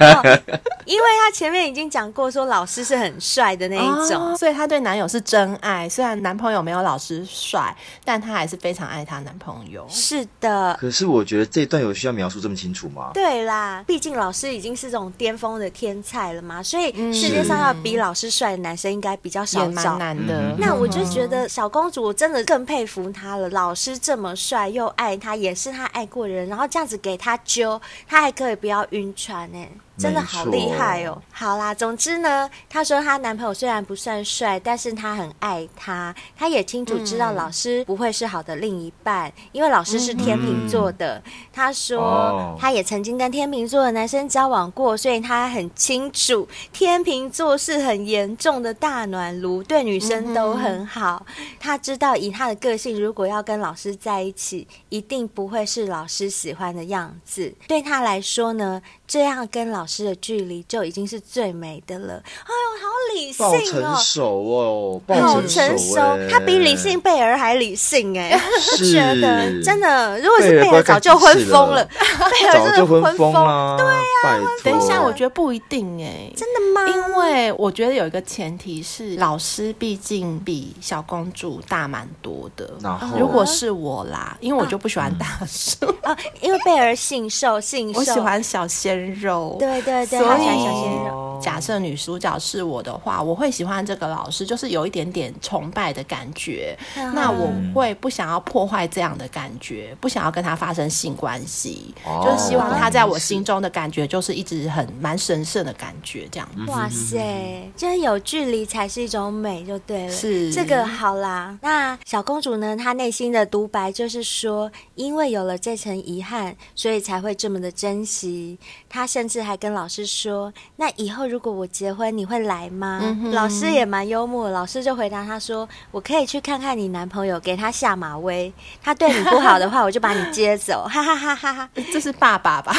哦，因为他前面已经讲过，说老师是很帅的那一种，哦，所以他对男友是真爱。虽然男朋友没有老师帅，但他还是非常爱他男朋友。是的。可是我觉得这一段有需要描述这么清楚吗？对啦，毕竟老师已经是这种巅峰的天才了嘛，所以世界上要比老师帅的男生应该比较少找。蛮难的。那我就觉得小公主我真的更佩服他了。老师这么帅又爱他，也是他爱过的人，然后这样子给他揪，他还可以不要晕船呢。真的好厉害哦！好啦，总之呢，她说她男朋友虽然不算帅，但是他很爱她。她也清楚知道老师不会是好的另一半，嗯、因为老师是天秤座的。她、嗯、说她也曾经跟天秤座的男生交往过，所以她很清楚天秤座是很严重的大暖炉，对女生都很好。她、嗯、知道以她的个性，如果要跟老师在一起，一定不会是老师喜欢的样子。对她来说呢，这样跟老师的距离就已经是最美的了。哎呦，好理性哦，成熟哦，好成熟，他比理性贝尔还理性哎，觉得真的，如果是贝尔早就昏疯了，贝尔真的昏疯了，对呀。等一下，我觉得不一定哎，真的吗？因为我觉得有一个前提是，老师毕竟比小公主大蛮多的。然后？如果是我啦，因为我就不喜欢大叔。啊，因为贝尔性瘦，性瘦，我喜欢小鲜肉，对对对对，所以小鲜肉。假设女主角是我的话，我会喜欢这个老师，就是有一点点崇拜的感觉。嗯、那我会不想要破坏这样的感觉，不想要跟他发生性关系，哦、就是希望他在我心中的感觉就是一直很蛮神圣的感觉，这样。哇塞，就是有距离才是一种美，就对了。是这个好啦。那小公主呢？她内心的独白就是说，因为有了这层遗憾，所以才会这么的珍惜。她甚至还跟老师说：“那以后如果我结婚，你会来吗？”嗯、老师也蛮幽默，老师就回答他说：“我可以去看看你男朋友，给他下马威。他对你不好的话，我就把你接走。”哈哈哈哈哈！这是爸爸吧？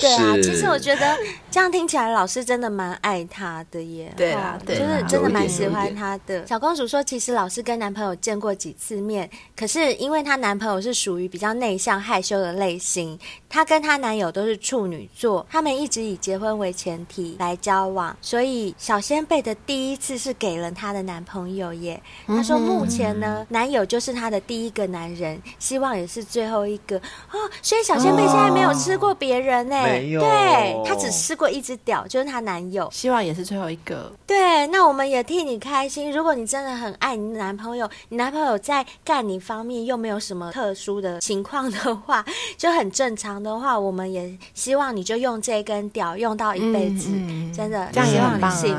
对啊，其实我觉得这样听起来，老师真的蛮爱他的耶。对啊，对，就是真的蛮喜欢他的。小公主说，其实老师跟男朋友见过几次面，可是因为她男朋友是属于比较内向害羞的类型，她跟她男友都是处女座，他们一直以结婚为前提来交往，所以小仙贝的第一次是给了她的男朋友耶。她说目前呢，男友就是她的第一个男人，希望也是最后一个哦。所以小仙贝现在没有吃过别人呢。没有，对，她只吃过一只屌，就是她男友，希望也是最后一个。对，那我们也替你开心。如果你真的很爱你男朋友，你男朋友在干你方面又没有什么特殊的情况的话，就很正常的话，我们也希望你就用这根屌用到一辈子，嗯、真的，这样希望你幸福。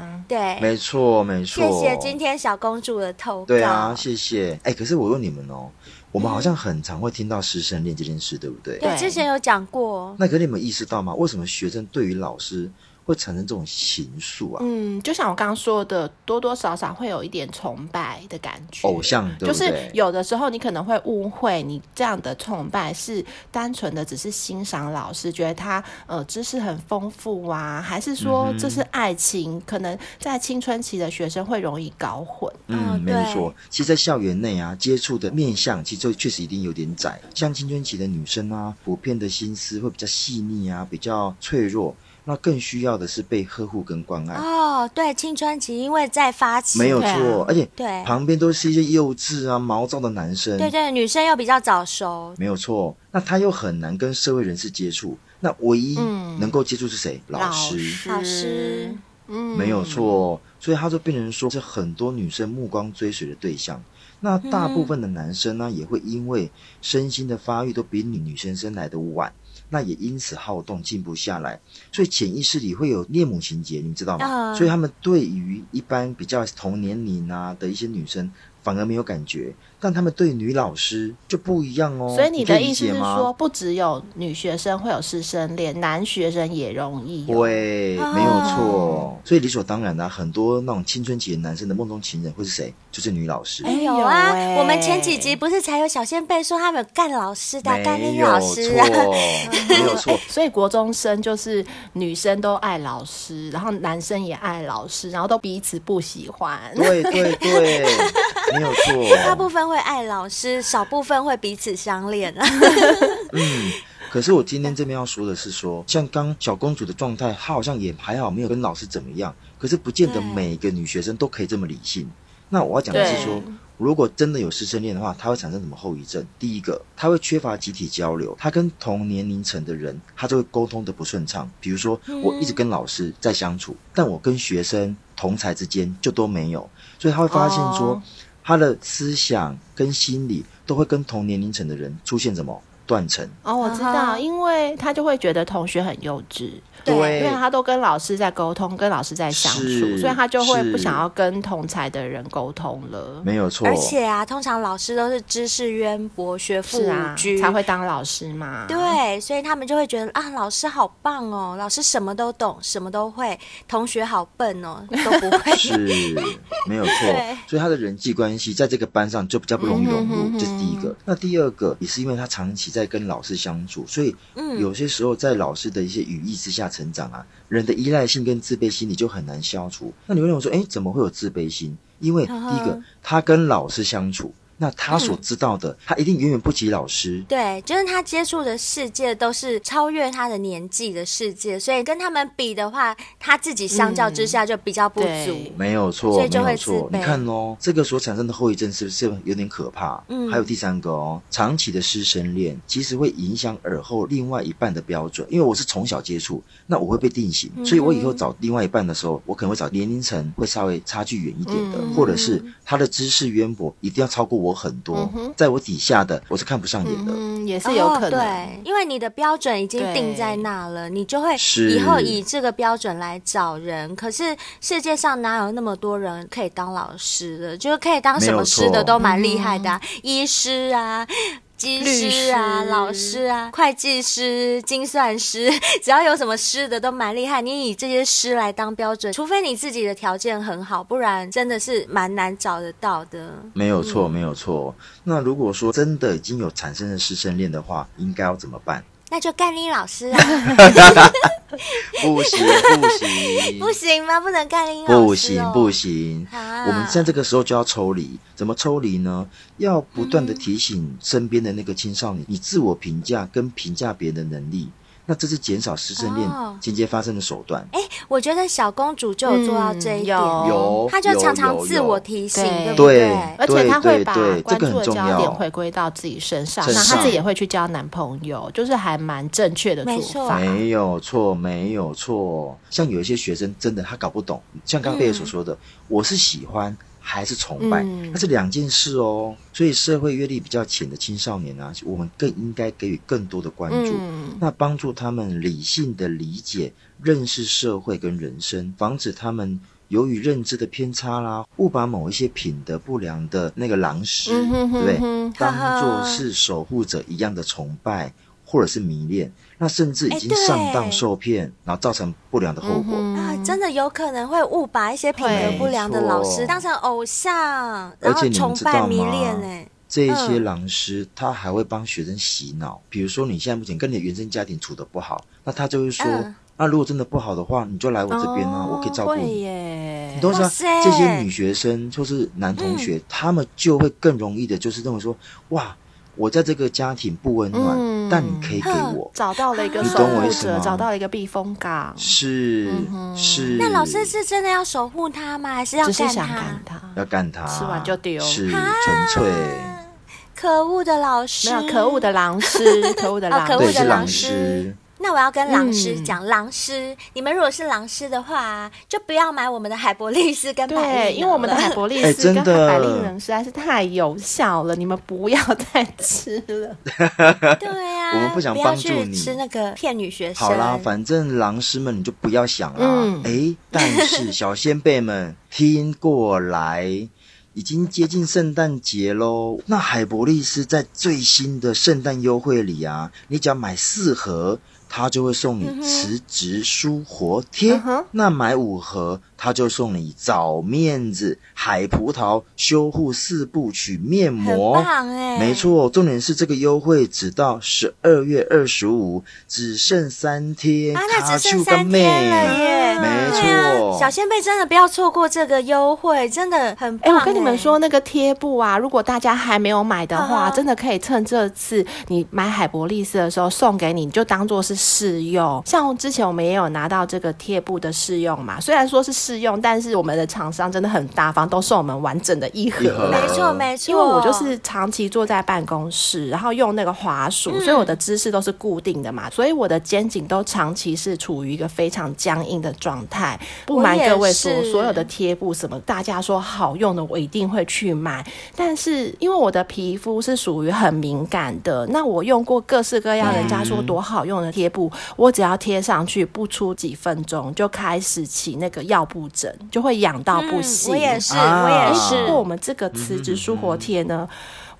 嗯、对，没错，没错。谢谢今天小公主的投稿。对啊，谢谢。哎，可是我问你们哦。我们好像很常会听到师生恋这件事，对不对？对，之前有讲过。那可你们意识到吗？为什么学生对于老师会产生这种情愫啊，嗯，就像我刚刚说的，多多少少会有一点崇拜的感觉，偶像，对对？就是有的时候你可能会误会，你这样的崇拜是单纯的只是欣赏老师，觉得他呃知识很丰富啊，还是说这是爱情？嗯、可能在青春期的学生会容易搞混。嗯，没错。其实，在校园内啊，接触的面向其实就确实一定有点窄。像青春期的女生啊，普遍的心思会比较细腻啊，比较脆弱。那更需要的是被呵护跟关爱哦。对，青春期因为在发起，没有错，而且对旁边都是一些幼稚啊、毛躁的男生。对对，女生又比较早熟，没有错。那他又很难跟社会人士接触，那唯一能够接触是谁？老师，老师，嗯，没有错。所以他就变成说是很多女生目光追随的对象。那大部分的男生呢，也会因为身心的发育都比女女生生来的晚。那也因此好动，静不下来，所以潜意识里会有恋母情节，你知道吗？Uh. 所以他们对于一般比较同年龄啊的一些女生，反而没有感觉。但他们对女老师就不一样哦。所以你的意思是说，不只有女学生会有师生恋，男学生也容易？对，没有错。所以理所当然的，很多那种青春期的男生的梦中情人会是谁？就是女老师。哎有啊，我们前几集不是才有小仙贝说他们有干老师的，干女老师啊？没有错。所以国中生就是女生都爱老师，然后男生也爱老师，然后都彼此不喜欢。对对对，没有错。大部分。会爱老师，少部分会彼此相恋啊。嗯，可是我今天这边要说的是说，像刚小公主的状态，她好像也还好，没有跟老师怎么样。可是不见得每个女学生都可以这么理性。那我要讲的是说，如果真的有师生恋的话，它会产生什么后遗症？第一个，她会缺乏集体交流，他跟同年龄层的人，他就会沟通的不顺畅。比如说，我一直跟老师在相处，但我跟学生同才之间就都没有，所以他会发现说，他的思想跟心理都会跟同年龄层的人出现什么？断层？哦，我知道，因为他就会觉得同学很幼稚。对，因为他都跟老师在沟通，跟老师在相处，所以他就会不想要跟同才的人沟通了。没有错。而且啊，通常老师都是知识渊博、学富五车，才会当老师嘛。对，所以他们就会觉得啊，老师好棒哦，老师什么都懂，什么都会，同学好笨哦，都不会。是，没有错。所以他的人际关系在这个班上就比较不容易融入，这是第一个。那第二个也是因为他长期在跟老师相处，所以有些时候在老师的一些语义之下。成长啊，人的依赖性跟自卑心理就很难消除。那你会问我说，哎，怎么会有自卑心？因为第一个，他跟老师相处。那他所知道的，嗯、他一定远远不及老师。对，就是他接触的世界都是超越他的年纪的世界，所以跟他们比的话，他自己相较之下就比较不足。嗯、没有错，所以就会错。你看哦，这个所产生的后遗症是不是有点可怕？嗯。还有第三个哦，长期的师生恋其实会影响耳后另外一半的标准。因为我是从小接触，那我会被定型，所以我以后找另外一半的时候，我可能会找年龄层会稍微差距远一点的，嗯、或者是他的知识渊博一定要超过我。很多，在我底下的我是看不上眼的，嗯，也是有可能，对，因为你的标准已经定在那了，你就会以后以这个标准来找人。可是世界上哪有那么多人可以当老师的？就是可以当什么师的都蛮厉害的，啊，医师啊。技师啊，师老师啊，会计师、精算师，只要有什么师的都蛮厉害。你以这些师来当标准，除非你自己的条件很好，不然真的是蛮难找得到的。没有错，没有错。那如果说真的已经有产生了师生恋的话，应该要怎么办？那就干你老师啊！不行不行不行吗？不能干你老师哦？不行不行！啊、我们在这个时候就要抽离，怎么抽离呢？要不断的提醒身边的那个青少年，你自我评价跟评价别人的能力。那这是减少师生恋间接发生的手段。哎、哦，我觉得小公主就有做到这一点，嗯、有，她就常常自我提醒，对不对？对，而且她会把关注的焦点回归到自己身上，那她自己也会去交男朋友，就是还蛮正确的做法。没有错，没有错。像有一些学生真的他搞不懂，像刚刚贝尔所说的，嗯、我是喜欢。还是崇拜，那是两件事哦。所以社会阅历比较浅的青少年啊，我们更应该给予更多的关注，嗯、那帮助他们理性的理解、认识社会跟人生，防止他们由于认知的偏差啦，误把某一些品德不良的那个狼师，嗯、哼哼哼对不对？当做是守护者一样的崇拜。或者是迷恋，那甚至已经上当受骗，然后造成不良的后果啊！真的有可能会误把一些品德不良的老师当成偶像，然后崇拜迷恋。哎，这一些老师他还会帮学生洗脑，比如说你现在目前跟你的原生家庭处的不好，那他就会说：那如果真的不好的话，你就来我这边啊，我可以照顾你。你都知道这些女学生或是男同学，他们就会更容易的，就是认为说：哇。我在这个家庭不温暖，嗯、但你可以给我 找到了一个守护者，找到了一个避风港。是、嗯、是。那老师是真的要守护他吗？还是要干他？他要干他，吃完就丢，是纯粹。可恶的老师，没有可恶的狼师，可恶的狼，可恶的狼师。那我要跟狼师讲，狼师，你们如果是狼师的话，就不要买我们的海博利斯跟百利，对，因为我们的海博利斯 跟百利能实在是太有效了，你们不要再吃了。对呀，我们不想帮助你吃那个骗女学生。好啦，反正狼师们你就不要想了。哎，但是小先辈们听过来，已经接近圣诞节喽。那海博利斯在最新的圣诞优惠里啊，你只要买四盒。他就会送你辞职舒活贴；嗯、那买五盒，他就送你枣面子、海葡萄修护四部曲面膜。很棒哎！没错，重点是这个优惠只到十二月二十五，只剩三天。啊，那只剩三天了耶！没错、啊，小仙贝真的不要错过这个优惠，真的很棒。哎，我跟你们说，那个贴布啊，如果大家还没有买的话，啊、真的可以趁这次你买海博利斯的时候送给你，你就当做是试用。像之前我们也有拿到这个贴布的试用嘛，虽然说是试用，但是我们的厂商真的很大方，都送我们完整的一盒。没错，没错。因为我就是长期坐在办公室，然后用那个滑鼠，嗯、所以我的姿势都是固定的嘛，所以我的肩颈都长期是处于一个非常僵硬的状态。不瞒各位说，所有的贴布什么大家说好用的，我一定会去买。但是因为我的皮肤是属于很敏感的，那我用过各式各样人家说多好用的贴我只要贴上去，不出几分钟就开始起那个药布疹，就会痒到不行。嗯、我也是，我也是。不过我们这个辞职舒活贴呢？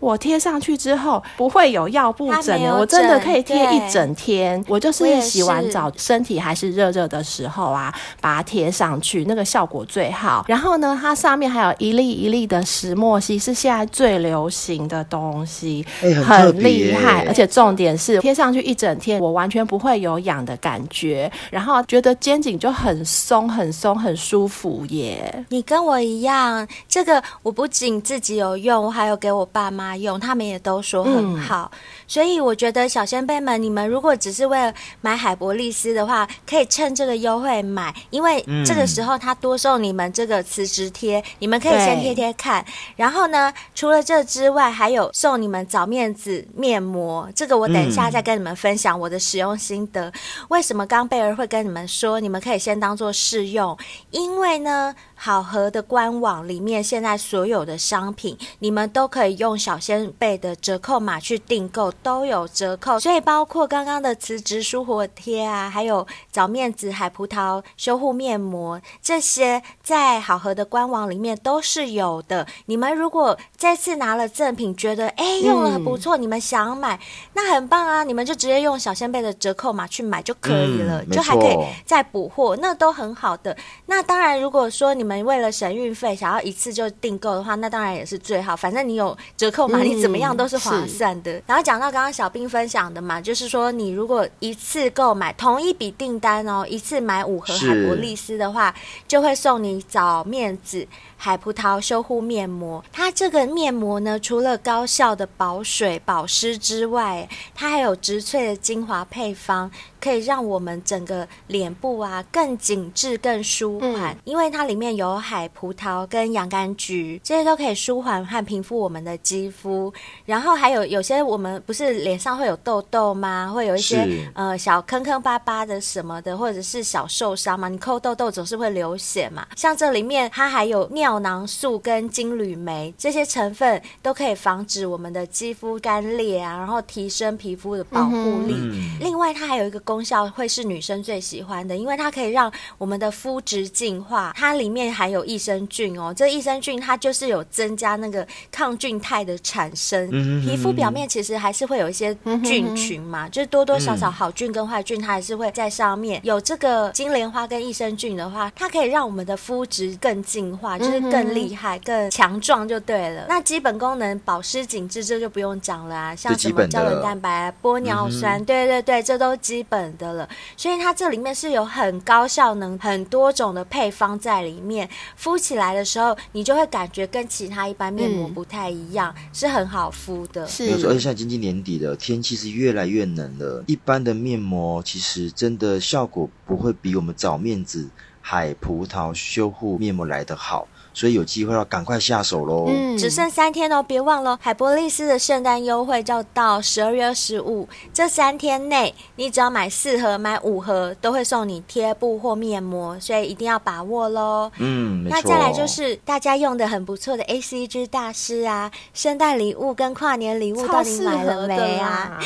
我贴上去之后不会有药布疹的，我真的可以贴一整天。我就是洗完澡，身体还是热热的时候啊，把它贴上去，那个效果最好。然后呢，它上面还有一粒一粒的石墨烯，是现在最流行的东西，欸、很，很厉害。而且重点是贴上去一整天，我完全不会有痒的感觉，然后觉得肩颈就很松、很松、很舒服耶。你跟我一样，这个我不仅自己有用，我还有给我爸妈。用他们也都说很好，嗯、所以我觉得小仙贝们，你们如果只是为了买海博利斯的话，可以趁这个优惠买，因为这个时候他多送你们这个磁石贴，你们可以先贴贴看。然后呢，除了这之外，还有送你们早面子面膜，这个我等一下再跟你们分享我的使用心得。嗯、为什么刚贝儿会跟你们说，你们可以先当做试用？因为呢。好和的官网里面，现在所有的商品，你们都可以用小仙贝的折扣码去订购，都有折扣。所以包括刚刚的辞职舒活贴啊，还有找面子海葡萄修护面膜，这些在好和的官网里面都是有的。你们如果这次拿了赠品，觉得哎用了很不错，嗯、你们想买，那很棒啊！你们就直接用小仙贝的折扣码去买就可以了，嗯、就还可以再补货，那都很好的。那当然，如果说你们为了省运费，想要一次就订购的话，那当然也是最好。反正你有折扣码，你怎么样都是划算的。嗯、然后讲到刚刚小兵分享的嘛，就是说你如果一次购买同一笔订单哦，一次买五盒海博利斯的话，就会送你找面子。海葡萄修护面膜，它这个面膜呢，除了高效的保水保湿之外，它还有植萃的精华配方，可以让我们整个脸部啊更紧致、更舒缓。嗯、因为它里面有海葡萄跟洋甘菊，这些都可以舒缓和平复我们的肌肤。然后还有有些我们不是脸上会有痘痘吗？会有一些呃小坑坑巴巴的什么的，或者是小受伤嘛？你抠痘痘总是会流血嘛？像这里面它还有尿。尿囊素跟金缕梅这些成分都可以防止我们的肌肤干裂啊，然后提升皮肤的保护力。嗯、另外，它还有一个功效会是女生最喜欢的，因为它可以让我们的肤质净化。它里面含有益生菌哦，这益生菌它就是有增加那个抗菌肽的产生。嗯、皮肤表面其实还是会有一些菌群嘛，嗯、就是多多少少好菌跟坏菌它还是会在上面。有这个金莲花跟益生菌的话，它可以让我们的肤质更净化，就是。更厉害、更强壮就对了。那基本功能保湿紧致，这就不用讲了啊。像什么胶原蛋白、玻尿酸，对对对，这都基本的了。所以它这里面是有很高效能、很多种的配方在里面。敷起来的时候，你就会感觉跟其他一般面膜不太一样，嗯、是很好敷的。是，而且现在经济年底了，天气是越来越冷了。一般的面膜其实真的效果不会比我们找面子海葡萄修护面膜来得好。所以有机会要赶快下手喽！嗯，只剩三天哦，别忘了海波利斯的圣诞优惠，就到十二月二十五。这三天内，你只要买四盒、买五盒，都会送你贴布或面膜，所以一定要把握喽。嗯，没错。那再来就是大家用的很不错的 ACG 大师啊，圣诞礼物跟跨年礼物到底买了没啊？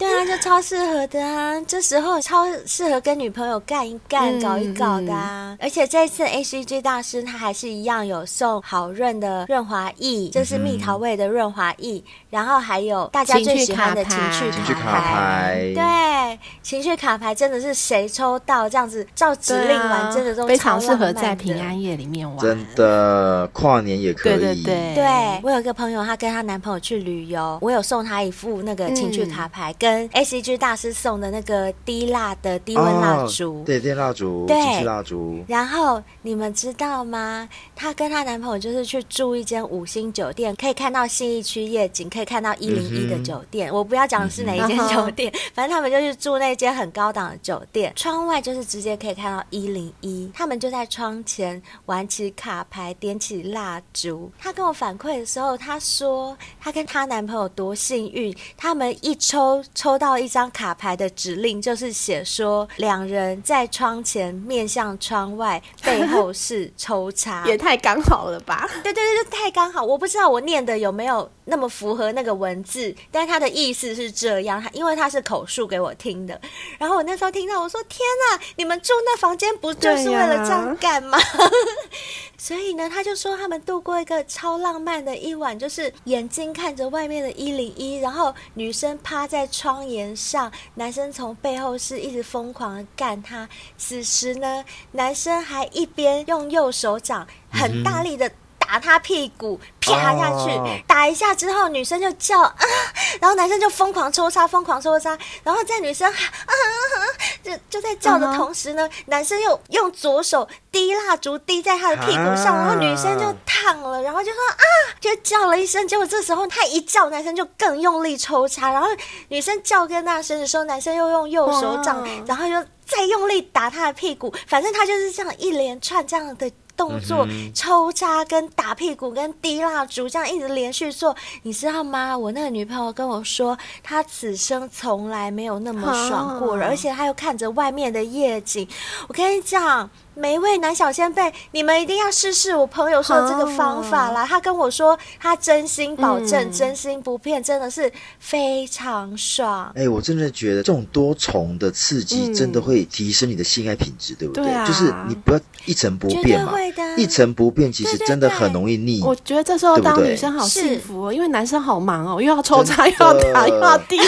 对啊，就超适合的啊！这时候超适合跟女朋友干一干、搞一搞的啊！而且这一次 ACG 大师他还是一样。有送好润的润滑液，就是蜜桃味的润滑液，然后还有大家最喜欢的情趣卡牌。卡牌对，情趣卡牌真的是谁抽到这样子照指令玩，啊、真的都非常适合在平安夜里面玩。真的，跨年也可以。对对对，对我有一个朋友，她跟她男朋友去旅游，我有送她一副那个情趣卡牌，嗯、跟 ACG 大师送的那个低蜡的低温蜡烛。哦、对，电蜡烛，对，蜡烛。然后你们知道吗？她跟她男朋友就是去住一间五星酒店，可以看到信义区夜景，可以看到一零一的酒店。嗯、我不要讲是哪一间酒店，嗯、反正他们就是住那间很高档的酒店，窗外就是直接可以看到一零一。他们就在窗前玩起卡牌，点起蜡烛。她跟我反馈的时候，她说她跟她男朋友多幸运，他们一抽抽到一张卡牌的指令，就是写说两人在窗前面向窗外，背后是抽插，也太刚好了吧？对对对，就太刚好。我不知道我念的有没有那么符合那个文字，但他的意思是这样，因为他是口述给我听的。然后我那时候听到，我说：“天哪，你们住那房间不就是为了这样干吗？” 所以呢，他就说他们度过一个超浪漫的一晚，就是眼睛看着外面的一零一，然后女生趴在窗沿上，男生从背后是一直疯狂的干他。此时呢，男生还一边用右手掌很大力的打他屁股，啪下去，打一下之后，女生就叫啊，然后男生就疯狂抽插，疯狂抽插，然后在女生啊，就就在叫的同时呢，男生又用左手。滴蜡烛滴在他的屁股上，然后女生就烫了，然后就说啊，就叫了一声。结果这时候他一叫，男生就更用力抽插，然后女生叫更大声的时候，男生又用右手掌，然后又再用力打他的屁股。反正他就是这样一连串这样的动作，抽插跟打屁股跟滴蜡烛这样一直连续做，你知道吗？我那个女朋友跟我说，她此生从来没有那么爽过，而且她又看着外面的夜景。我跟你讲。每一位男小仙贝，你们一定要试试我朋友说的这个方法啦！Oh. 他跟我说，他真心保证，嗯、真心不骗，真的是非常爽。哎、欸，我真的觉得这种多重的刺激，真的会提升你的性爱品质，嗯、对不对？就是你不要一成不变嘛，一成不变其实真的很容易腻。我觉得这时候当女生好幸福哦，因为男生好忙哦，又要抽插，又要打，又要滴。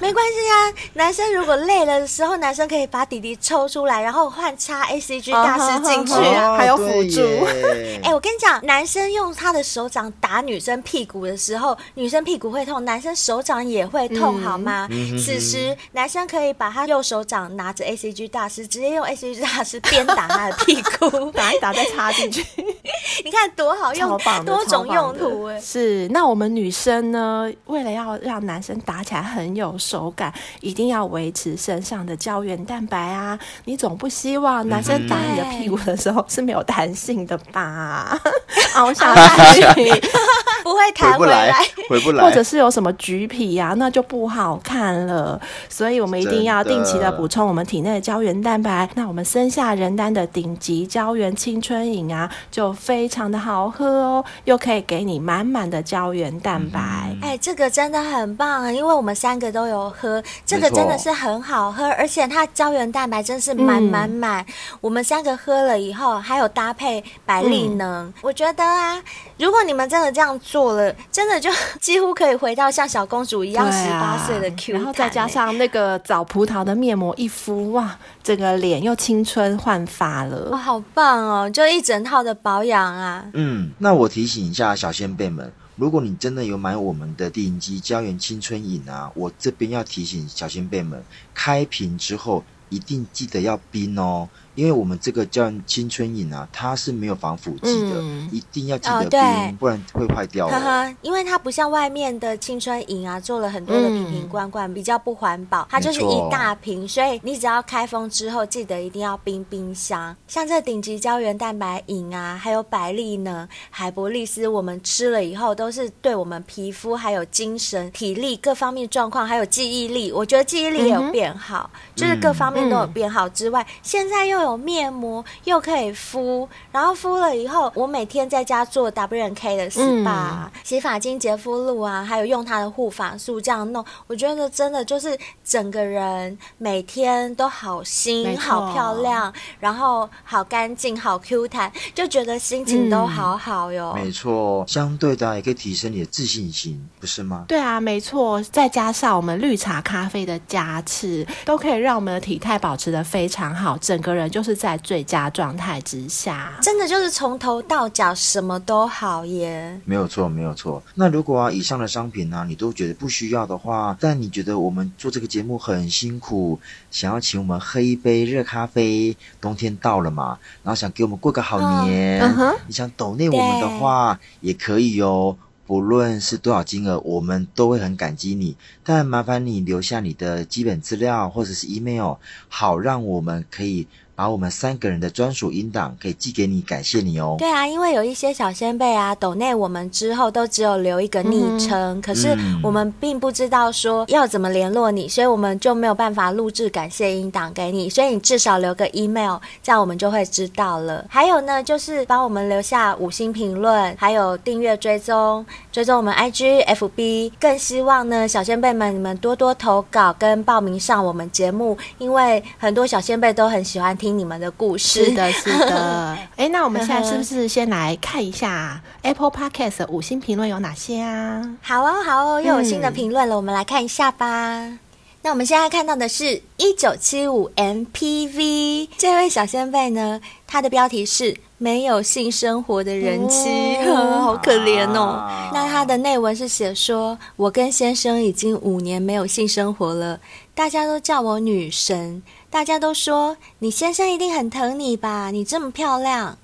没关系啊，男生如果累了的时候，男生可以把弟弟抽出来，然后换插 ACG 大师进去啊，哦、还有辅助。哎、欸，我跟你讲，男生用他的手掌打女生屁股的时候，女生屁股会痛，男生手掌也会痛，嗯、好吗？嗯、此时男生可以把他右手掌拿着 ACG 大师，直接用 ACG 大师鞭打他的屁股，打一打再插进去，你看多好用，多种用途哎。是，那我们女生呢，为了要让男生打起来很有。手感一定要维持身上的胶原蛋白啊！你总不希望男生打你的屁股的时候是没有弹性的吧？凹下去 不会弹回来，回不来，或者是有什么橘皮呀、啊，那就不好看了。所以我们一定要定期的补充我们体内的胶原蛋白。那我们生下仁丹的顶级胶原青春饮啊，就非常的好喝哦，又可以给你满满的胶原蛋白。哎、嗯欸，这个真的很棒啊，因为我们三个都有。喝这个真的是很好喝，而且它胶原蛋白真是满满满。我们三个喝了以后，还有搭配百利能，我觉得啊，如果你们真的这样做了，真的就 几乎可以回到像小公主一样十八岁的 Q，然后再加上那个枣葡萄的面膜一敷，哇，整个脸又青春焕发了，哇，好棒哦！就一整套的保养啊。嗯，那我提醒一下小仙贝们。如果你真的有买我们的顶级胶原青春饮啊，我这边要提醒小仙贝们，开瓶之后一定记得要冰哦。因为我们这个叫青春饮啊，它是没有防腐剂的，嗯、一定要记得冰，哦、不然会坏掉。呵呵，因为它不像外面的青春饮啊，做了很多的瓶瓶罐罐，嗯、比较不环保。它就是一大瓶，所以你只要开封之后，记得一定要冰冰箱。像这顶级胶原蛋白饮啊，还有百利呢，海博利斯，我们吃了以后都是对我们皮肤、还有精神、体力各方面状况，还有记忆力，我觉得记忆力也有变好，嗯、就是各方面都有变好之外，嗯、现在又。有面膜，又可以敷，然后敷了以后，我每天在家做 W N K 的 SPA、嗯、洗发精、洁肤露啊，还有用它的护发素这样弄，我觉得真的就是整个人每天都好新、好漂亮，然后好干净、好 Q 弹，就觉得心情都好好哟。没错，相对的也可以提升你的自信心，不是吗？对啊，没错，再加上我们绿茶咖啡的加持，都可以让我们的体态保持的非常好，整个人就是在最佳状态之下，真的就是从头到脚什么都好耶。没有错，没有错。那如果啊，以上的商品呢、啊，你都觉得不需要的话，但你觉得我们做这个节目很辛苦，想要请我们喝一杯热咖啡，冬天到了嘛，然后想给我们过个好年，你想抖内我们的话，也可以哦。不论是多少金额，我们都会很感激你。但麻烦你留下你的基本资料或者是 email，好让我们可以。把我们三个人的专属音档可以寄给你，感谢你哦。对啊，因为有一些小仙贝啊，抖内我们之后都只有留一个昵称，嗯、可是我们并不知道说要怎么联络你，所以我们就没有办法录制感谢音档给你。所以你至少留个 email，这样我们就会知道了。还有呢，就是帮我们留下五星评论，还有订阅追踪，追踪我们 IG、FB。更希望呢，小仙贝们你们多多投稿跟报名上我们节目，因为很多小仙贝都很喜欢听。听你们的故事，是的，是的。哎，那我们现在是不是先来看一下 Apple Podcast 五星评论有哪些啊？好哦，好哦，又有新的评论了，嗯、我们来看一下吧。那我们现在看到的是一九七五 MPV 这位小仙贝呢，他的标题是“没有性生活的人妻”，哦、好可怜哦。啊、那他的内文是写说：“我跟先生已经五年没有性生活了，大家都叫我女神。”大家都说你先生一定很疼你吧？你这么漂亮，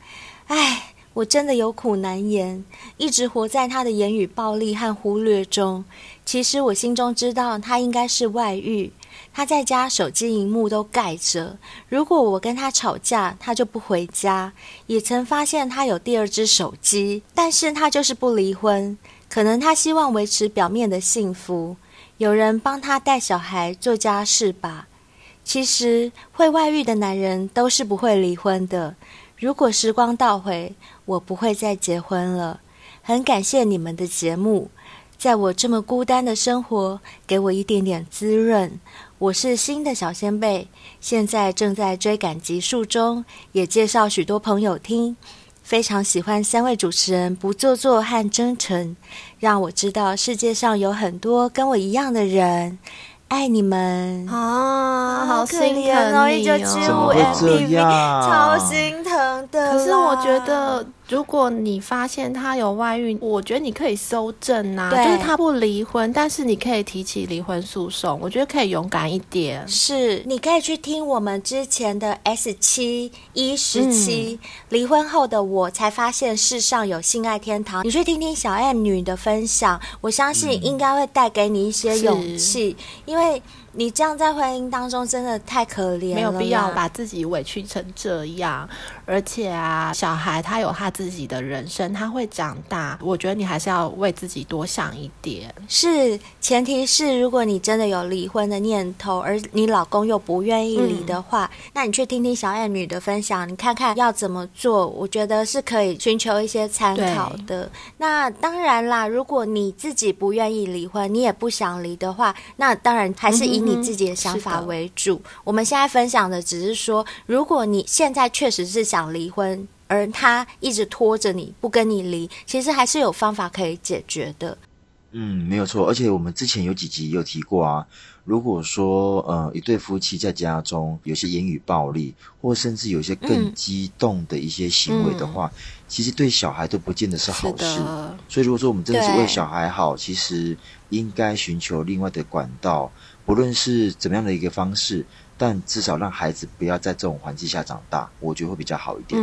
哎，我真的有苦难言，一直活在他的言语暴力和忽略中。其实我心中知道他应该是外遇，他在家手机荧幕都盖着。如果我跟他吵架，他就不回家。也曾发现他有第二只手机，但是他就是不离婚。可能他希望维持表面的幸福，有人帮他带小孩、做家事吧。其实会外遇的男人都是不会离婚的。如果时光倒回，我不会再结婚了。很感谢你们的节目，在我这么孤单的生活，给我一点点滋润。我是新的小仙贝，现在正在追赶集数中，也介绍许多朋友听。非常喜欢三位主持人不做作和真诚，让我知道世界上有很多跟我一样的人。爱你们啊，好可怜哦！一九七五 MPV，超心疼的。可是我觉得。如果你发现他有外遇，我觉得你可以搜证啊，就是他不离婚，但是你可以提起离婚诉讼，我觉得可以勇敢一点。是，你可以去听我们之前的 S 七一十七，离婚后的我才发现世上有性爱天堂。你去听听小 M 女的分享，我相信应该会带给你一些勇气，嗯、因为。你这样在婚姻当中真的太可怜了，没有必要把自己委屈成这样。而且啊，小孩他有他自己的人生，他会长大。我觉得你还是要为自己多想一点。是，前提是如果你真的有离婚的念头，而你老公又不愿意离的话，嗯、那你去听听小爱女的分享，你看看要怎么做。我觉得是可以寻求一些参考的。那当然啦，如果你自己不愿意离婚，你也不想离的话，那当然还是以。以你自己的想法为主。嗯、我们现在分享的只是说，如果你现在确实是想离婚，而他一直拖着你不跟你离，其实还是有方法可以解决的。嗯，没有错。而且我们之前有几集有提过啊，如果说呃一对夫妻在家中有些言语暴力，或甚至有些更激动的一些行为的话，嗯、其实对小孩都不见得是好事。所以如果说我们真的是为小孩好，其实应该寻求另外的管道。不论是怎么样的一个方式，但至少让孩子不要在这种环境下长大，我觉得会比较好一点。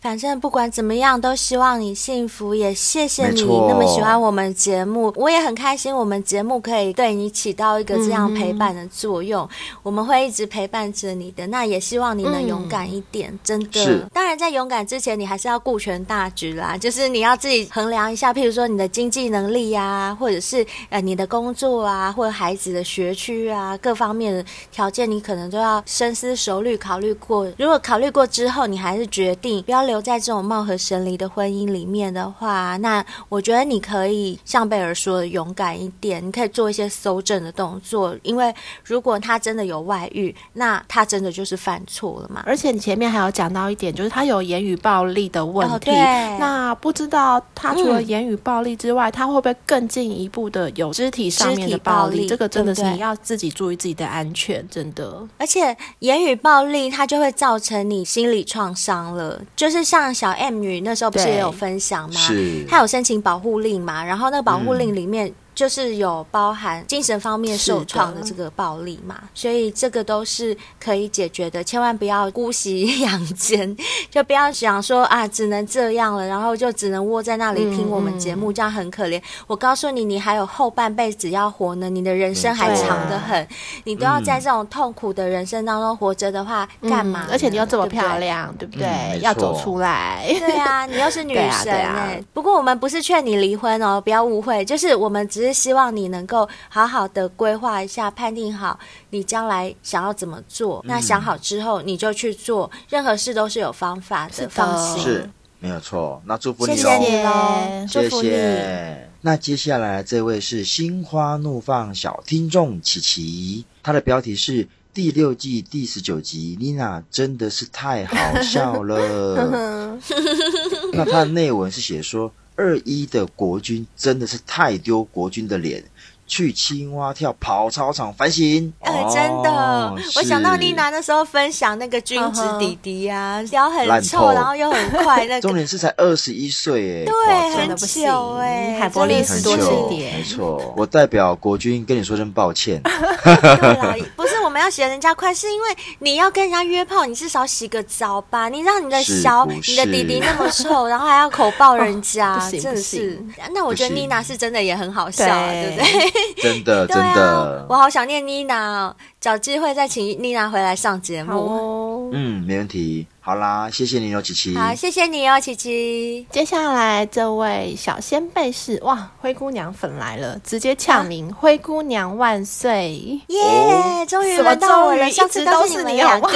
反正不管怎么样，都希望你幸福，也谢谢你那么喜欢我们节目，我也很开心，我们节目可以对你起到一个这样陪伴的作用，嗯、我们会一直陪伴着你的。那也希望你能勇敢一点，嗯、真的。当然，在勇敢之前，你还是要顾全大局啦，就是你要自己衡量一下，譬如说你的经济能力啊，或者是呃你的工作啊，或者孩子的学区啊，各方面的条件，你可能都要深思熟虑考虑过。如果考虑过之后，你还是决定不要留在这种貌合神离的婚姻里面的话，那我觉得你可以像贝尔说的勇敢一点，你可以做一些搜证的动作，因为如果他真的有外遇，那他真的就是犯错了嘛。而且你前面还有讲到一点，就是他有言语暴力的问题。哦、那不知道他除了言语暴力之外，嗯、他会不会更进一步的有肢体上面的暴力？暴力这个真的是你要自己注意自己的安全，真的。而且言语暴力，它就会造成你心理创伤了。就是像小 M 女那时候不是也有分享吗？是，她有申请保护令嘛？然后那个保护令里面。嗯就是有包含精神方面受创的这个暴力嘛，所以这个都是可以解决的，千万不要姑息养奸，就不要想说啊，只能这样了，然后就只能窝在那里听我们节目，嗯、这样很可怜。我告诉你，你还有后半辈子要活呢，你的人生还长得很，你都要在这种痛苦的人生当中活着的话，干嘛、嗯？而且你又这么漂亮，对不对？对不对？嗯、要走出来。对啊，你又是女神哎、欸。啊啊、不过我们不是劝你离婚哦，不要误会，就是我们只是。希望你能够好好的规划一下，判定好你将来想要怎么做。嗯、那想好之后，你就去做。任何事都是有方法的，放心。是，没有错。那祝福你喽，谢谢你喽，祝福你。谢谢。那接下来这位是心花怒放小听众琪琪，他的标题是第六季第十九集。妮娜真的是太好笑了。那他的内文是写说。二一的国军真的是太丢国军的脸。去青蛙跳跑操场反省。真的，哦、我想到妮娜那时候分享那个君子弟弟啊，脚、uh 很臭，然后又很快。那个 重点是才二十一岁，哎，对，很久哎，海波利斯多一点，没错。我代表国军跟你说声抱歉。对，不是我们要嫌人家快，是因为你要跟人家约炮，你至少洗个澡吧。你让你的小你的弟弟那么臭，然后还要口爆人家，哦、真的是。那我觉得妮娜是真的也很好笑，对不对？真的，真的，我好想念妮娜哦，找机会再请妮娜回来上节目。哦、嗯，没问题。好啦，谢谢你哦，琪琪。好，谢谢你哦，琪琪。接下来这位小仙贝是哇，灰姑娘粉来了，直接呛名，啊、灰姑娘万岁！耶，终于轮到我了，上次都是 你们两个，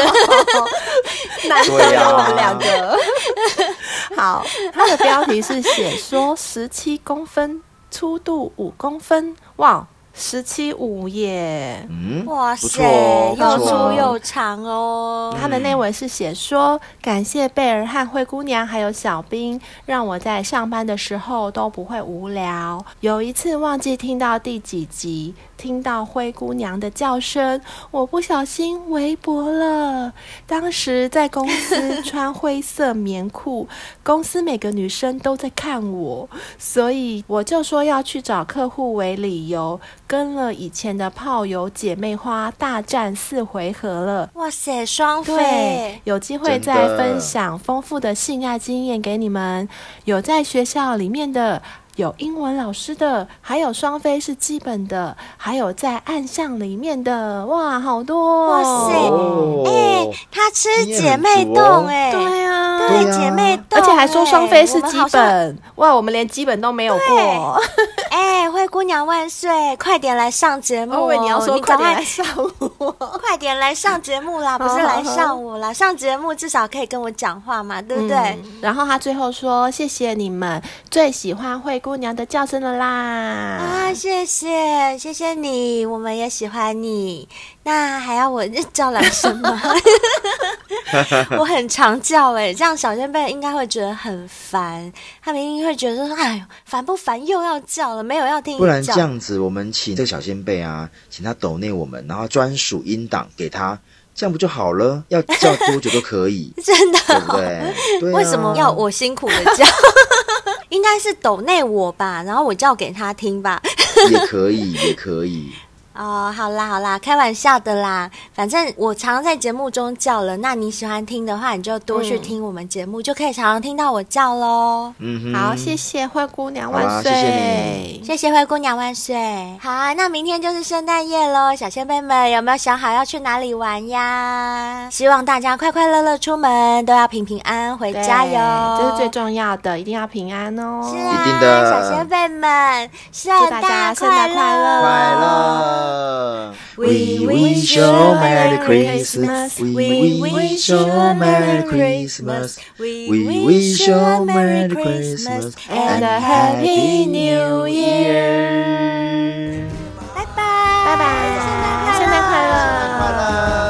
难得有我们两个。好，他的标题是写说十七公分。粗度五公分，哇！十七五耶，嗯，哇塞，又粗又长哦。他的内文是写说，感谢贝尔和灰姑娘还有小兵，让我在上班的时候都不会无聊。有一次忘记听到第几集，听到灰姑娘的叫声，我不小心围脖了。当时在公司穿灰色棉裤，公司每个女生都在看我，所以我就说要去找客户为理由。跟了以前的炮友姐妹花大战四回合了，哇塞，双飞！有机会再分享丰富的性爱经验给你们。有在学校里面的。有英文老师的，还有双飞是基本的，还有在暗巷里面的，哇，好多！哇塞，哎，他吃姐妹洞，哎，对啊，对姐妹洞，而且还说双飞是基本，哇，我们连基本都没有过。哎，灰姑娘万岁！快点来上节目，你要说快点来上我，快点来上节目啦，不是来上我啦，上节目至少可以跟我讲话嘛，对不对？然后他最后说：“谢谢你们，最喜欢灰。”姑娘的叫声了啦！啊，谢谢谢谢你，我们也喜欢你。那还要我叫男生吗？我很常叫哎、欸，这样小仙贝应该会觉得很烦。他们一定会觉得说：“哎呦，烦不烦？又要叫了，没有要听。”不然这样子，我们请这个小仙贝啊，请他抖内我们，然后专属音档给他，这样不就好了？要叫多久都可以，真的、哦，对不对？对啊、为什么要我辛苦的叫？应该是抖内我吧，然后我叫给他听吧。也可以，也可以。哦，好啦好啦，开玩笑的啦。反正我常常在节目中叫了，那你喜欢听的话，你就多去听我们节目，嗯、就可以常常听到我叫喽。嗯哼，好，谢谢灰姑娘万岁，谢谢，谢谢灰姑娘万岁。好啊，那明天就是圣诞夜喽，小仙贝们有没有想好要去哪里玩呀？希望大家快快乐乐出门，都要平平安安回家哟，这是最重要的，一定要平安哦。是啊，一定的，小仙贝们，祝大家圣诞快乐，We wish you a Merry Christmas. We wish you a Merry Christmas. We wish you a Merry Christmas and a Happy New Year. 拜拜，拜拜，圣诞快乐，圣诞快乐。